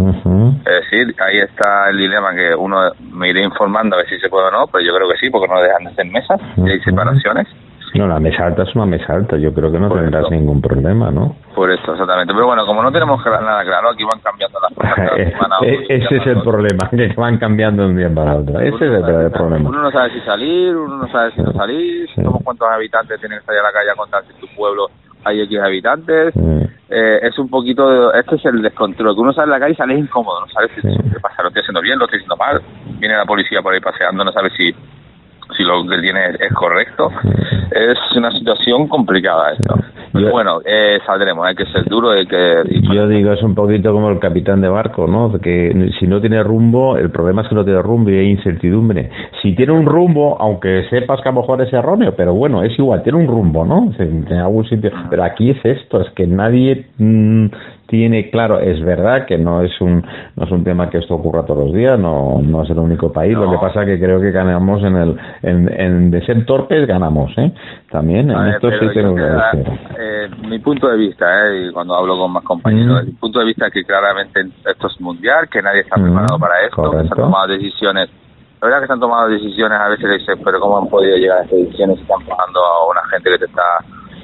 Es decir, ahí está el dilema que uno me iré informando a ver si se puede o no, pero yo creo que sí, porque no dejan de ser mesas y hay separaciones. No, la mesa alta es una mesa alta, yo creo que no tendrás ningún problema, ¿no? Por eso, exactamente. Pero bueno, como no tenemos nada claro, aquí van cambiando las cosas. E-, ese es el problema, que van cambiando de un día para otro. Ese es el, problema. Uno no sabe si salir, uno no sabe si no salir, cuántos habitantes tienen que salir a la calle a contar si tu pueblo hay X habitantes. Eh, es un poquito, este es el descontrol, que uno sale a la calle y sale incómodo, no sabes si, qué pasa, lo estoy haciendo bien, lo estoy haciendo mal. Viene la policía por ahí paseando, no sabe si si lo que tiene es, correcto. Es una situación complicada esto. bueno, eh, saldremos, hay que ser duro. Hay que, yo digo, es un poquito como el capitán de barco, ¿no? Que si no tiene rumbo, el problema es que no tiene rumbo y hay incertidumbre. Si tiene un rumbo, aunque sepas que a lo mejor es erróneo, pero bueno, es igual, tiene un rumbo, ¿no? En algún sitio. Pero aquí es esto, es que nadie... Mm, tiene claro, es verdad que no es un no es un tema que esto ocurra todos los días, no, no es el único país, lo que pasa que creo que ganamos en el en, de ser torpes ganamos, ¿eh? También en esto sí tengo que eh, mi punto de vista, ¿eh? y cuando hablo con más compañeros, mi punto de vista es que claramente esto es mundial, que nadie está preparado para esto, que se han tomado decisiones. La verdad que se han tomado decisiones, a veces le dicen, pero ¿cómo han podido llegar a estas decisiones si están pagando a una gente que te está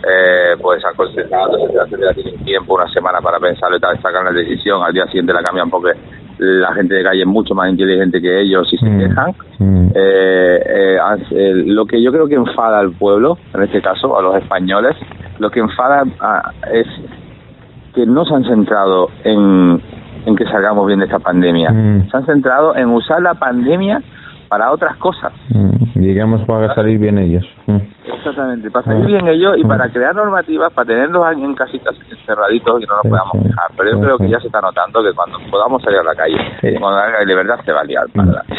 eh, pues aconsejando, etcétera, tienen tiempo, una semana para pensarlo y tal, sacan la decisión, al día siguiente la cambian porque la gente de calle es mucho más inteligente que ellos y se mm. quejan. Mm. Eh, eh, lo que yo creo que enfada al pueblo, en este caso a los españoles, lo que enfada ah, es que no se han centrado en, en que salgamos bien de esta pandemia. Mm. Se han centrado en usar la pandemia para otras cosas. Digamos para salir bien ellos. Exactamente, para salir bien ellos y para crear normativas, para tenerlos en casitas encerraditos y no nos podamos quejar. Pero yo creo que ya se está notando que cuando podamos salir a la calle, cuando haya libertad se va a liar.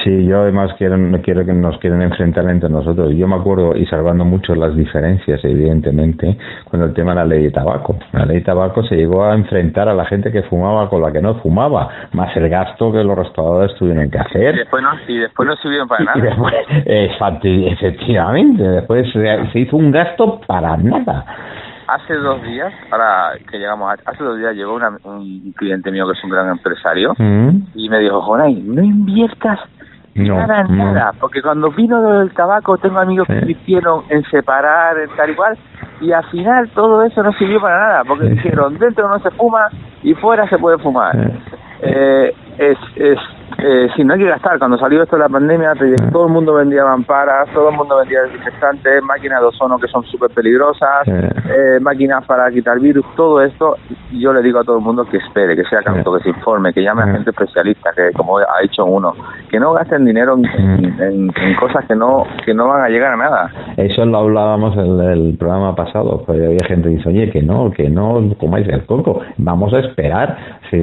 Sí, yo además quiero, quiero que nos quieren enfrentar entre nosotros. Yo me acuerdo, y salvando mucho las diferencias, evidentemente, cuando el tema de la ley de tabaco. La ley de tabaco se llegó a enfrentar a la gente que fumaba con la que no fumaba, más el gasto que los restauradores tuvieron que hacer. Y después no, y después no subieron para nada. efectivamente, después se hizo un gasto para nada. Hace dos días, para que llegamos, hace dos días llegó un cliente mío que es un gran empresario mm. y me dijo, Jonay, no inviertas nada en nada, porque cuando vino del tabaco tengo amigos que hicieron en separar, en tal igual, y al final todo eso no sirvió para nada, porque dijeron, dentro no se fuma y fuera se puede fumar. Eh, es, es eh, si no hay que gastar, cuando salió esto de la pandemia, todo el mundo vendía mamparas, todo el mundo vendía desinfectantes, máquinas de ozono que son súper peligrosas, eh, máquinas para quitar virus, todo esto, yo le digo a todo el mundo que espere, que sea canto, que se informe, que llame a gente especialista, que como ha hecho uno, que no gasten dinero en, cosas que no que no van a llegar a nada. Eso lo hablábamos en el programa pasado, pues había gente que dice, oye, que no, que no comáis el coco, vamos a esperar,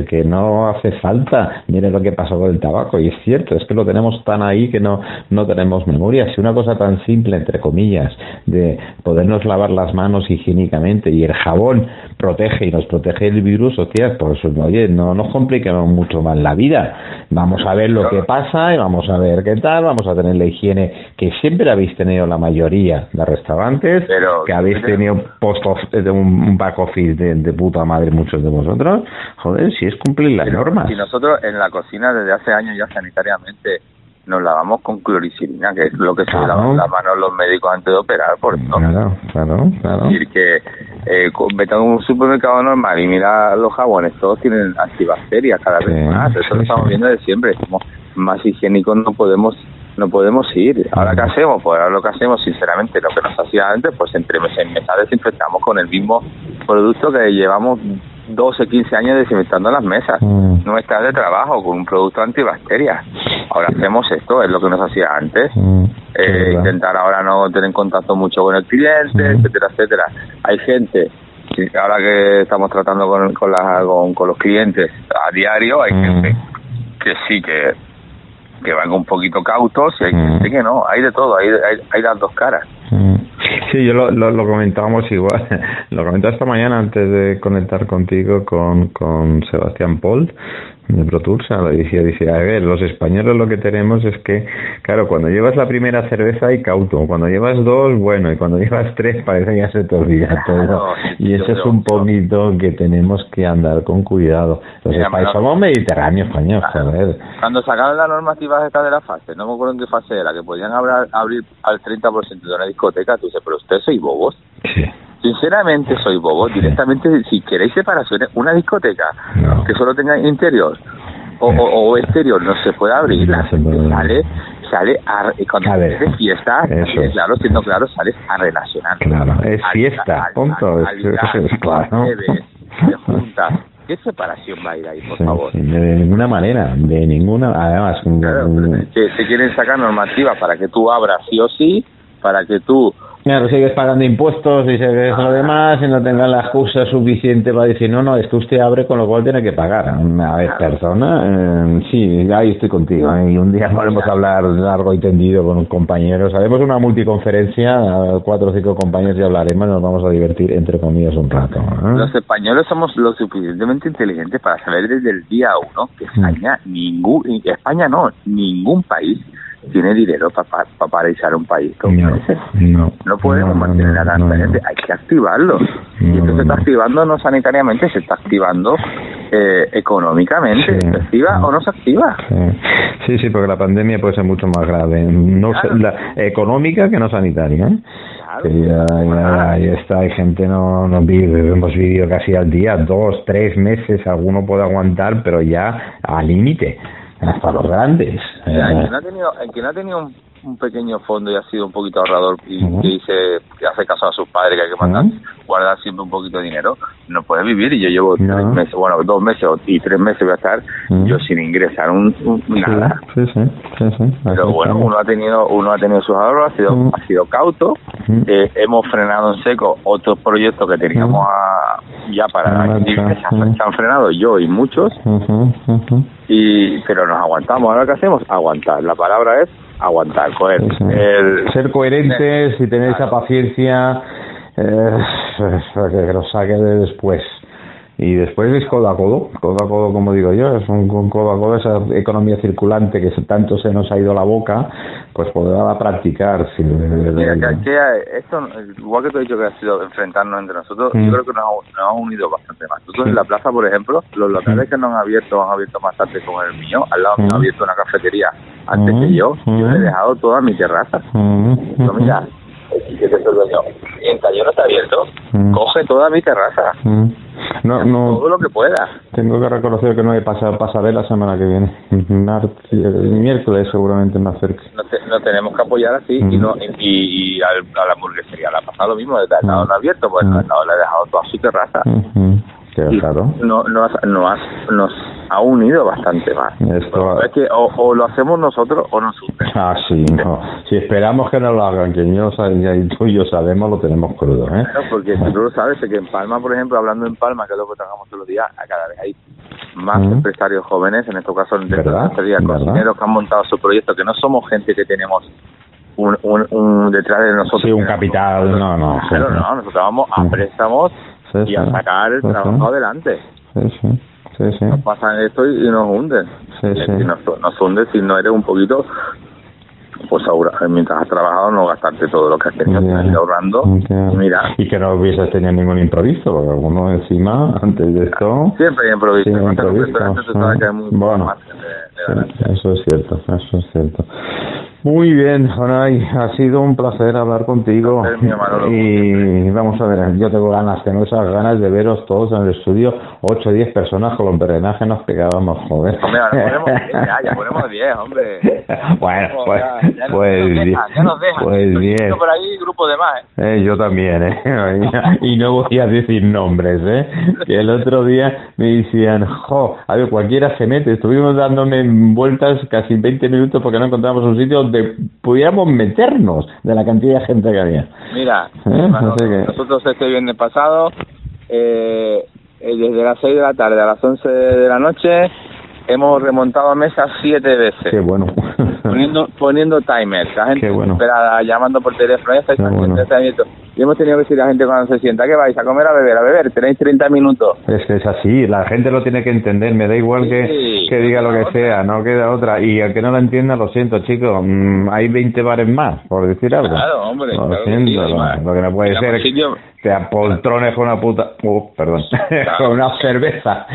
que no hace falta, mire lo que pasó con el tabaco, y es cierto, es que lo tenemos tan ahí que no, no tenemos memoria. Si una cosa tan simple, entre comillas, de podernos lavar las manos higiénicamente y el jabón protege y nos protege el virus, hostia, pues oye, no nos compliquemos mucho más la vida. Vamos a ver lo que pasa y vamos a ver qué tal, vamos a tener la higiene que siempre habéis tenido la mayoría de restaurantes, que habéis tenido post de un back office de, de puta madre muchos de vosotros. Joder, si es cumplir las normas. Y nosotros en la cocina desde hace años ya sanitariamente nos lavamos con cloricilina, que es lo que se lavan las manos los médicos antes de operar, por Claro, claro, claro. Es decir, que eh, vete a un supermercado normal y mira los jabones, todos tienen antibacterias cada vez más, eso lo estamos viendo de siempre, como más higiénicos no podemos no podemos ir. Ahora qué hacemos, pues ahora lo que hacemos, sinceramente, lo que nos hacía antes, pues entre meses en mesas desinfectamos con el mismo producto que llevamos 12, 15 años desinfectando las mesas mm. no está de trabajo con un producto antibacterias. Ahora hacemos esto, es lo que nos hacía antes. Mm. Eh, intentar ahora no tener contacto mucho con el cliente, mm. etcétera, etcétera. Hay gente, ahora que estamos tratando con, con, con, los clientes a diario, hay gente que sí que, que van un poquito cautos y hay gente que no. Hay de todo, hay, hay, hay las dos caras. Sí, yo lo, lo, comentábamos igual. Lo comenté esta mañana antes de conectar contigo con, con Sebastián Paul de Pro Tours, decía, decía, a ver, los españoles lo que tenemos es que, claro, cuando llevas la primera cerveza hay cauto, cuando llevas dos, bueno, y cuando llevas tres parece que ya se te olvida todo. y eso es un poquito que tenemos que andar con cuidado. Los españoles somos mediterráneos, españoles, joder. Cuando sacaron la normativa esta de la fase, no me acuerdo en qué fase era, que podían abrir, abrir al 30% de una discoteca, tú dices, pero ustedes sois bobos. Sí. Sinceramente soy bobo. Directamente, si queréis separaciones, una discoteca que solo tenga interior o, o, exterior no se puede abrir. La gente sale, sale a, cuando es de fiesta, claro, siendo claro, sales a relacionar. Claro, es fiesta, punto. ¿Qué separación va a ir ahí, por favor? de ninguna manera, de ninguna, además. Claro, que se quieren sacar normativas para que tú abras sí o sí, para que tú Claro, sigues pagando impuestos y sigues lo demás y no tengas la excusa suficiente para decir, no, no, es que usted abre con lo cual tiene que pagar. A ver, persona, eh, sí, ahí estoy contigo. ¿eh? Y un día podemos hablar largo y tendido con un compañero. Haremos una multiconferencia, cuatro o cinco compañeros y hablaremos, nos vamos a divertir entre comillas un rato. ¿eh? Los españoles somos lo suficientemente inteligentes para saber desde el día uno que mm. España, ningún, España no, ningún país tiene dinero para pa, paralizar un país no, No, podemos mantener a tanta gente, hay que activarlo. y esto se está activando no sanitariamente, se está activando eh, económicamente. ¿Se activa o no se activa? Sí. sí, porque la pandemia puede ser mucho más grave, no la económica que no sanitaria. ¿eh? ahí está, hay gente, no, no vive, hemos vivido casi al día, dos, tres meses, alguno puede aguantar, pero ya al límite hasta los grandes. El que no ha tenido, el que no ha tenido un, pequeño fondo y ha sido un poquito ahorrador y que dice que hace caso a sus padres que hay que mandar, guardar siempre un poquito de dinero, no puede vivir y yo llevo tres meses, bueno, dos meses y tres meses voy a estar yo sin ingresar un, nada. Sí, sí, sí, Pero bueno, uno ha tenido uno ha tenido sus ahorros, ha sido ha sido cauto, eh, hemos frenado en seco otros proyectos que teníamos ya para se, han, frenado yo y muchos. Y pero nos aguantamos. Ahora qué hacemos? Aguantar. La palabra es aguantar, coger. Ser coherentes y tener esa paciencia eh, que lo saque de después. Y después es codo a codo, codo a codo como digo yo, es un, codo a codo esa economía circulante que tanto se nos ha ido la boca, pues podrá practicar. esto, igual que te he dicho que ha sido enfrentarnos entre nosotros, yo mm. creo que nos ha, unido bastante más. Nosotros en la plaza, por ejemplo, los locales que nos han abierto, han abierto más tarde como el mío, al lado me han abierto una cafetería antes que yo, yo he dejado toda mi terraza. Mira, y el taller no está abierto, coge toda mi terraza. No, no, todo lo que pueda. Tengo que reconocer que no he pasado pasaré la semana que viene. El miércoles seguramente me acerque. No, tenemos que apoyar así y no y, a la hamburguesería le ha pasado lo mismo, desde el lado no abierto, pues al lado le ha dejado toda su terraza. Claro. No, no, no, nos ha unido bastante más. Esto... Es que o, lo hacemos nosotros o nos une. Ah, sí, no. Si esperamos que nos lo hagan, que yo, tú y yo sabemos, lo tenemos crudo, ¿eh? porque si tú lo sabes, que en Palma, por ejemplo, hablando en Palma, que es lo que trabajamos todos los días, a cada vez hay más empresarios jóvenes, en este caso de cocineros que han montado su proyecto, que no somos gente que tenemos un, un, detrás de nosotros. Sí, un capital, no, no. Pero no, nosotros vamos a préstamos y a sacar el trabajo adelante. Sí, sí. Nos pasan esto y, nos hunden. y nos, nos hunden si no eres un poquito pues ahora, mientras has trabajado no gastarte todo lo que has tenido ahorrando y mira. Y que no hubieses tenido ningún improviso porque alguno encima antes de esto siempre hay improviso, bueno eso es cierto eso es cierto muy bien, Jonay, ha sido un placer hablar contigo. y vamos a ver, yo tengo ganas, tengo esas ganas de veros todos en el estudio, 8 o 10 personas con los drenajes nos pegábamos, joder. Hombre, ponemos 10, ya, ya ponemos 10, hombre. bueno, pues, pues, bien, pues bien. por ahí grupo de más, ¿eh? ¿eh? Yo también, ¿eh? y no voy a decir nombres, ¿eh? Que el otro día me decían, jo, a ver, cualquiera se mete, estuvimos dándome vueltas casi 20 minutos porque no encontramos un sitio donde pudiéramos meternos de la cantidad de gente que había. Mira, ¿Eh? nosotros este viernes pasado, eh, eh, desde las 6 de la tarde a las 11 de la noche, hemos remontado a mesa siete veces. Qué bueno. poniendo, poniendo timers, la gente esperada, llamando por teléfono, ya estáis y hemos tenido que decir a la gente cuando se sienta que vais a comer, a beber, a beber, tenéis 30 minutos. Es que es así, la gente lo tiene que entender, me da igual que, que diga lo que sea, no queda otra. Y al que no lo entienda, lo siento, chicos, mm, hay 20 bares más, por decir algo. Claro, hombre, lo siento, lo, que no puede ser te apoltrones con una puta, uh, perdón, con una cerveza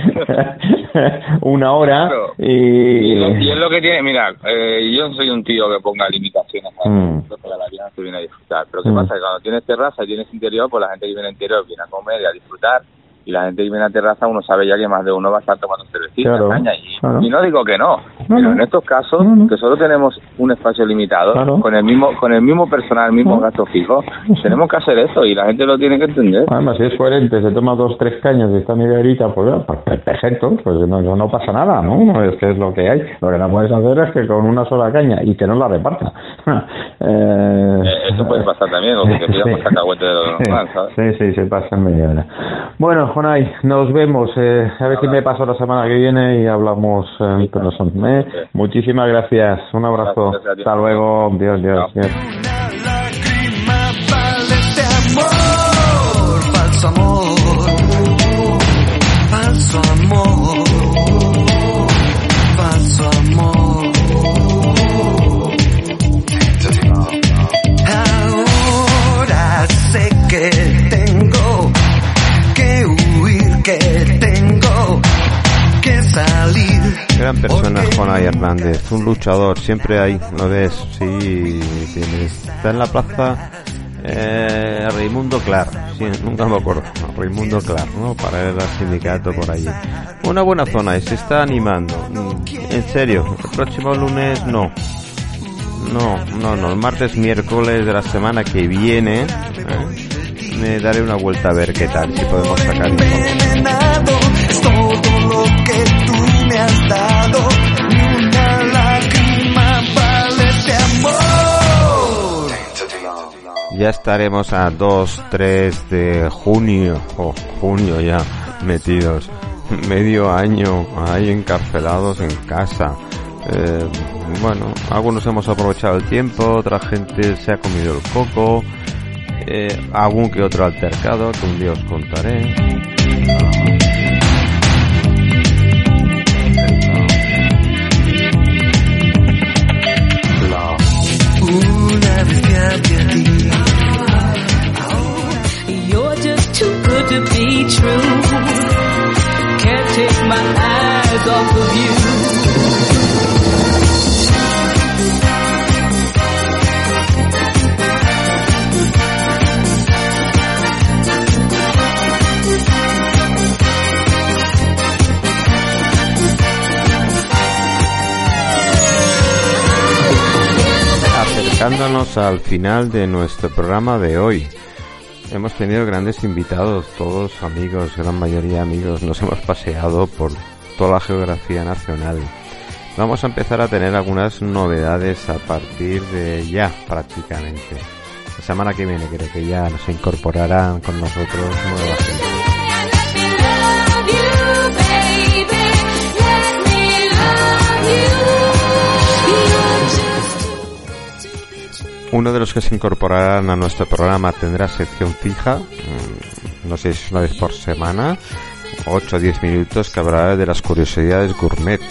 una hora y... y... es lo que tiene, mira, eh, yo no soy un tío que ponga limitaciones a mm. la vida viene a disfrutar, pero ¿qué mm. pasa? Que cuando tienes terraza y tienes interior, pues la gente que viene interior viene a comer y a disfrutar y la gente que viene a terraza uno sabe ya que más de uno va a estar tomando cervecita, caña y, no digo que no, pero en estos casos que solo tenemos un espacio limitado con el mismo con el mismo personal, el mismo gasto fijo, tenemos que hacer eso y la gente lo tiene que entender. Además, si es coherente, se toma dos tres cañas y está media horita, pues, pues perfecto, pues no, no, pasa nada, ¿no? Es que es lo que hay. Lo que no puedes hacer es que con una sola caña y que no la reparta. Eh, eh, eso puede pasar también, o que te pidas más cacahuete de lo normal, ¿sabes? Sí, sí, se pasa en media hora. Bueno, Jonay, nos vemos. Eh, a ver si me paso la semana que viene y hablamos en persona. ¿eh? Muchísimas gracias. Un abrazo. Hasta luego. Dios, Dios, Dios. Un luchador, siempre hay, ¿no ves? Sí, está en la plaza eh, Raimundo Clar, sí, nunca me acuerdo. Raimundo Clar, ¿no? Para el sindicato por allí. Una buena zona y se está animando. Mm, en serio, el próximo lunes no. No, no, no. El martes, miércoles de la semana que viene ¿eh? me daré una vuelta a ver qué tal, si podemos sacar Ya estaremos a 2, 3 de junio, o junio ya, metidos. Medio año ahí encarcelados en casa. Eh, bueno, algunos hemos aprovechado el tiempo, otra gente se ha comido el coco, eh, algún que otro altercado que un día os contaré. Acercándonos al final de nuestro programa de hoy. Hemos tenido grandes invitados, todos amigos, gran mayoría amigos. Nos hemos paseado por toda la geografía nacional. Vamos a empezar a tener algunas novedades a partir de ya, prácticamente. La semana que viene creo que ya nos incorporarán con nosotros nueva gente. Uno de los que se incorporarán a nuestro programa tendrá sección fija, mm, no sé si es una vez por semana, 8 o 10 minutos que hablará de las curiosidades gourmet.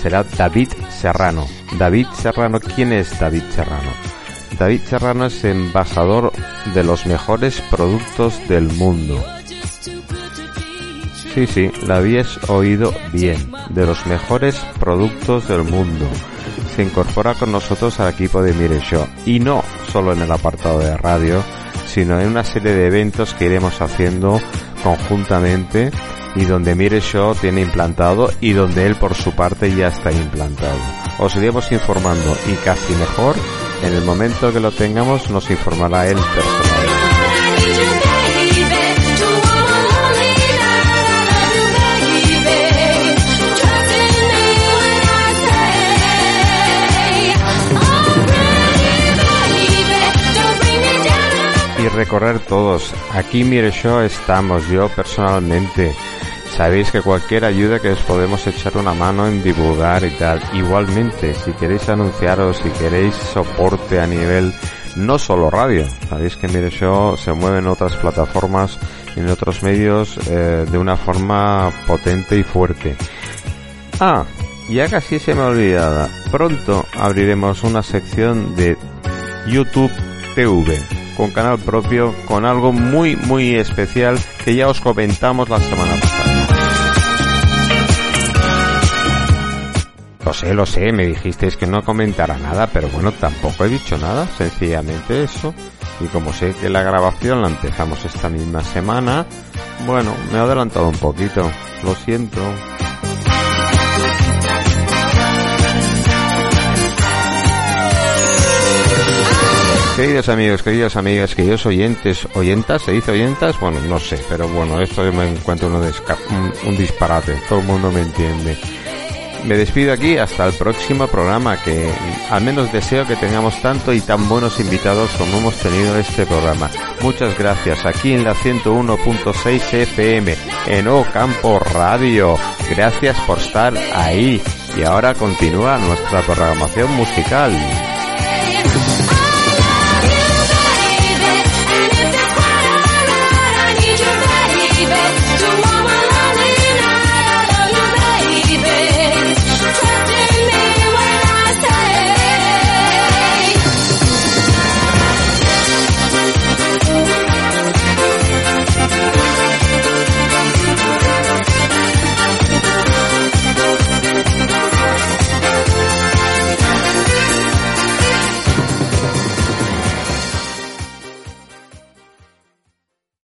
Será David Serrano. David Serrano, ¿quién es David Serrano? David Serrano es embajador de los mejores productos del mundo. Sí, sí, la habías oído bien, de los mejores productos del mundo se incorpora con nosotros al equipo de Mire Show. Y no solo en el apartado de radio, sino en una serie de eventos que iremos haciendo conjuntamente y donde Mire Show tiene implantado y donde él por su parte ya está implantado. Os iremos informando y casi mejor, en el momento que lo tengamos nos informará él personalmente. Recorrer todos. Aquí Mire Show estamos, yo personalmente. Sabéis que cualquier ayuda que os podemos echar una mano en divulgar y tal. Igualmente, si queréis anunciaros, si queréis soporte a nivel no solo radio. Sabéis que Mire Show se mueve en otras plataformas, en otros medios eh, de una forma potente y fuerte. Ah, ya casi se me olvidaba. Pronto abriremos una sección de YouTube TV con canal propio, con algo muy, muy especial que ya os comentamos la semana pasada. lo sé, lo sé, me dijisteis que no comentara nada, pero bueno, tampoco he dicho nada, sencillamente eso. Y como sé que la grabación la empezamos esta misma semana, bueno, me he adelantado un poquito, lo siento. Queridos amigos, queridas amigas, queridos oyentes, oyentas, ¿se dice oyentas? Bueno, no sé, pero bueno, esto me encuentro un, un disparate, todo el mundo me entiende. Me despido aquí hasta el próximo programa que al menos deseo que tengamos tanto y tan buenos invitados como hemos tenido en este programa. Muchas gracias aquí en la 101.6 FM en Ocampo Radio. Gracias por estar ahí y ahora continúa nuestra programación musical.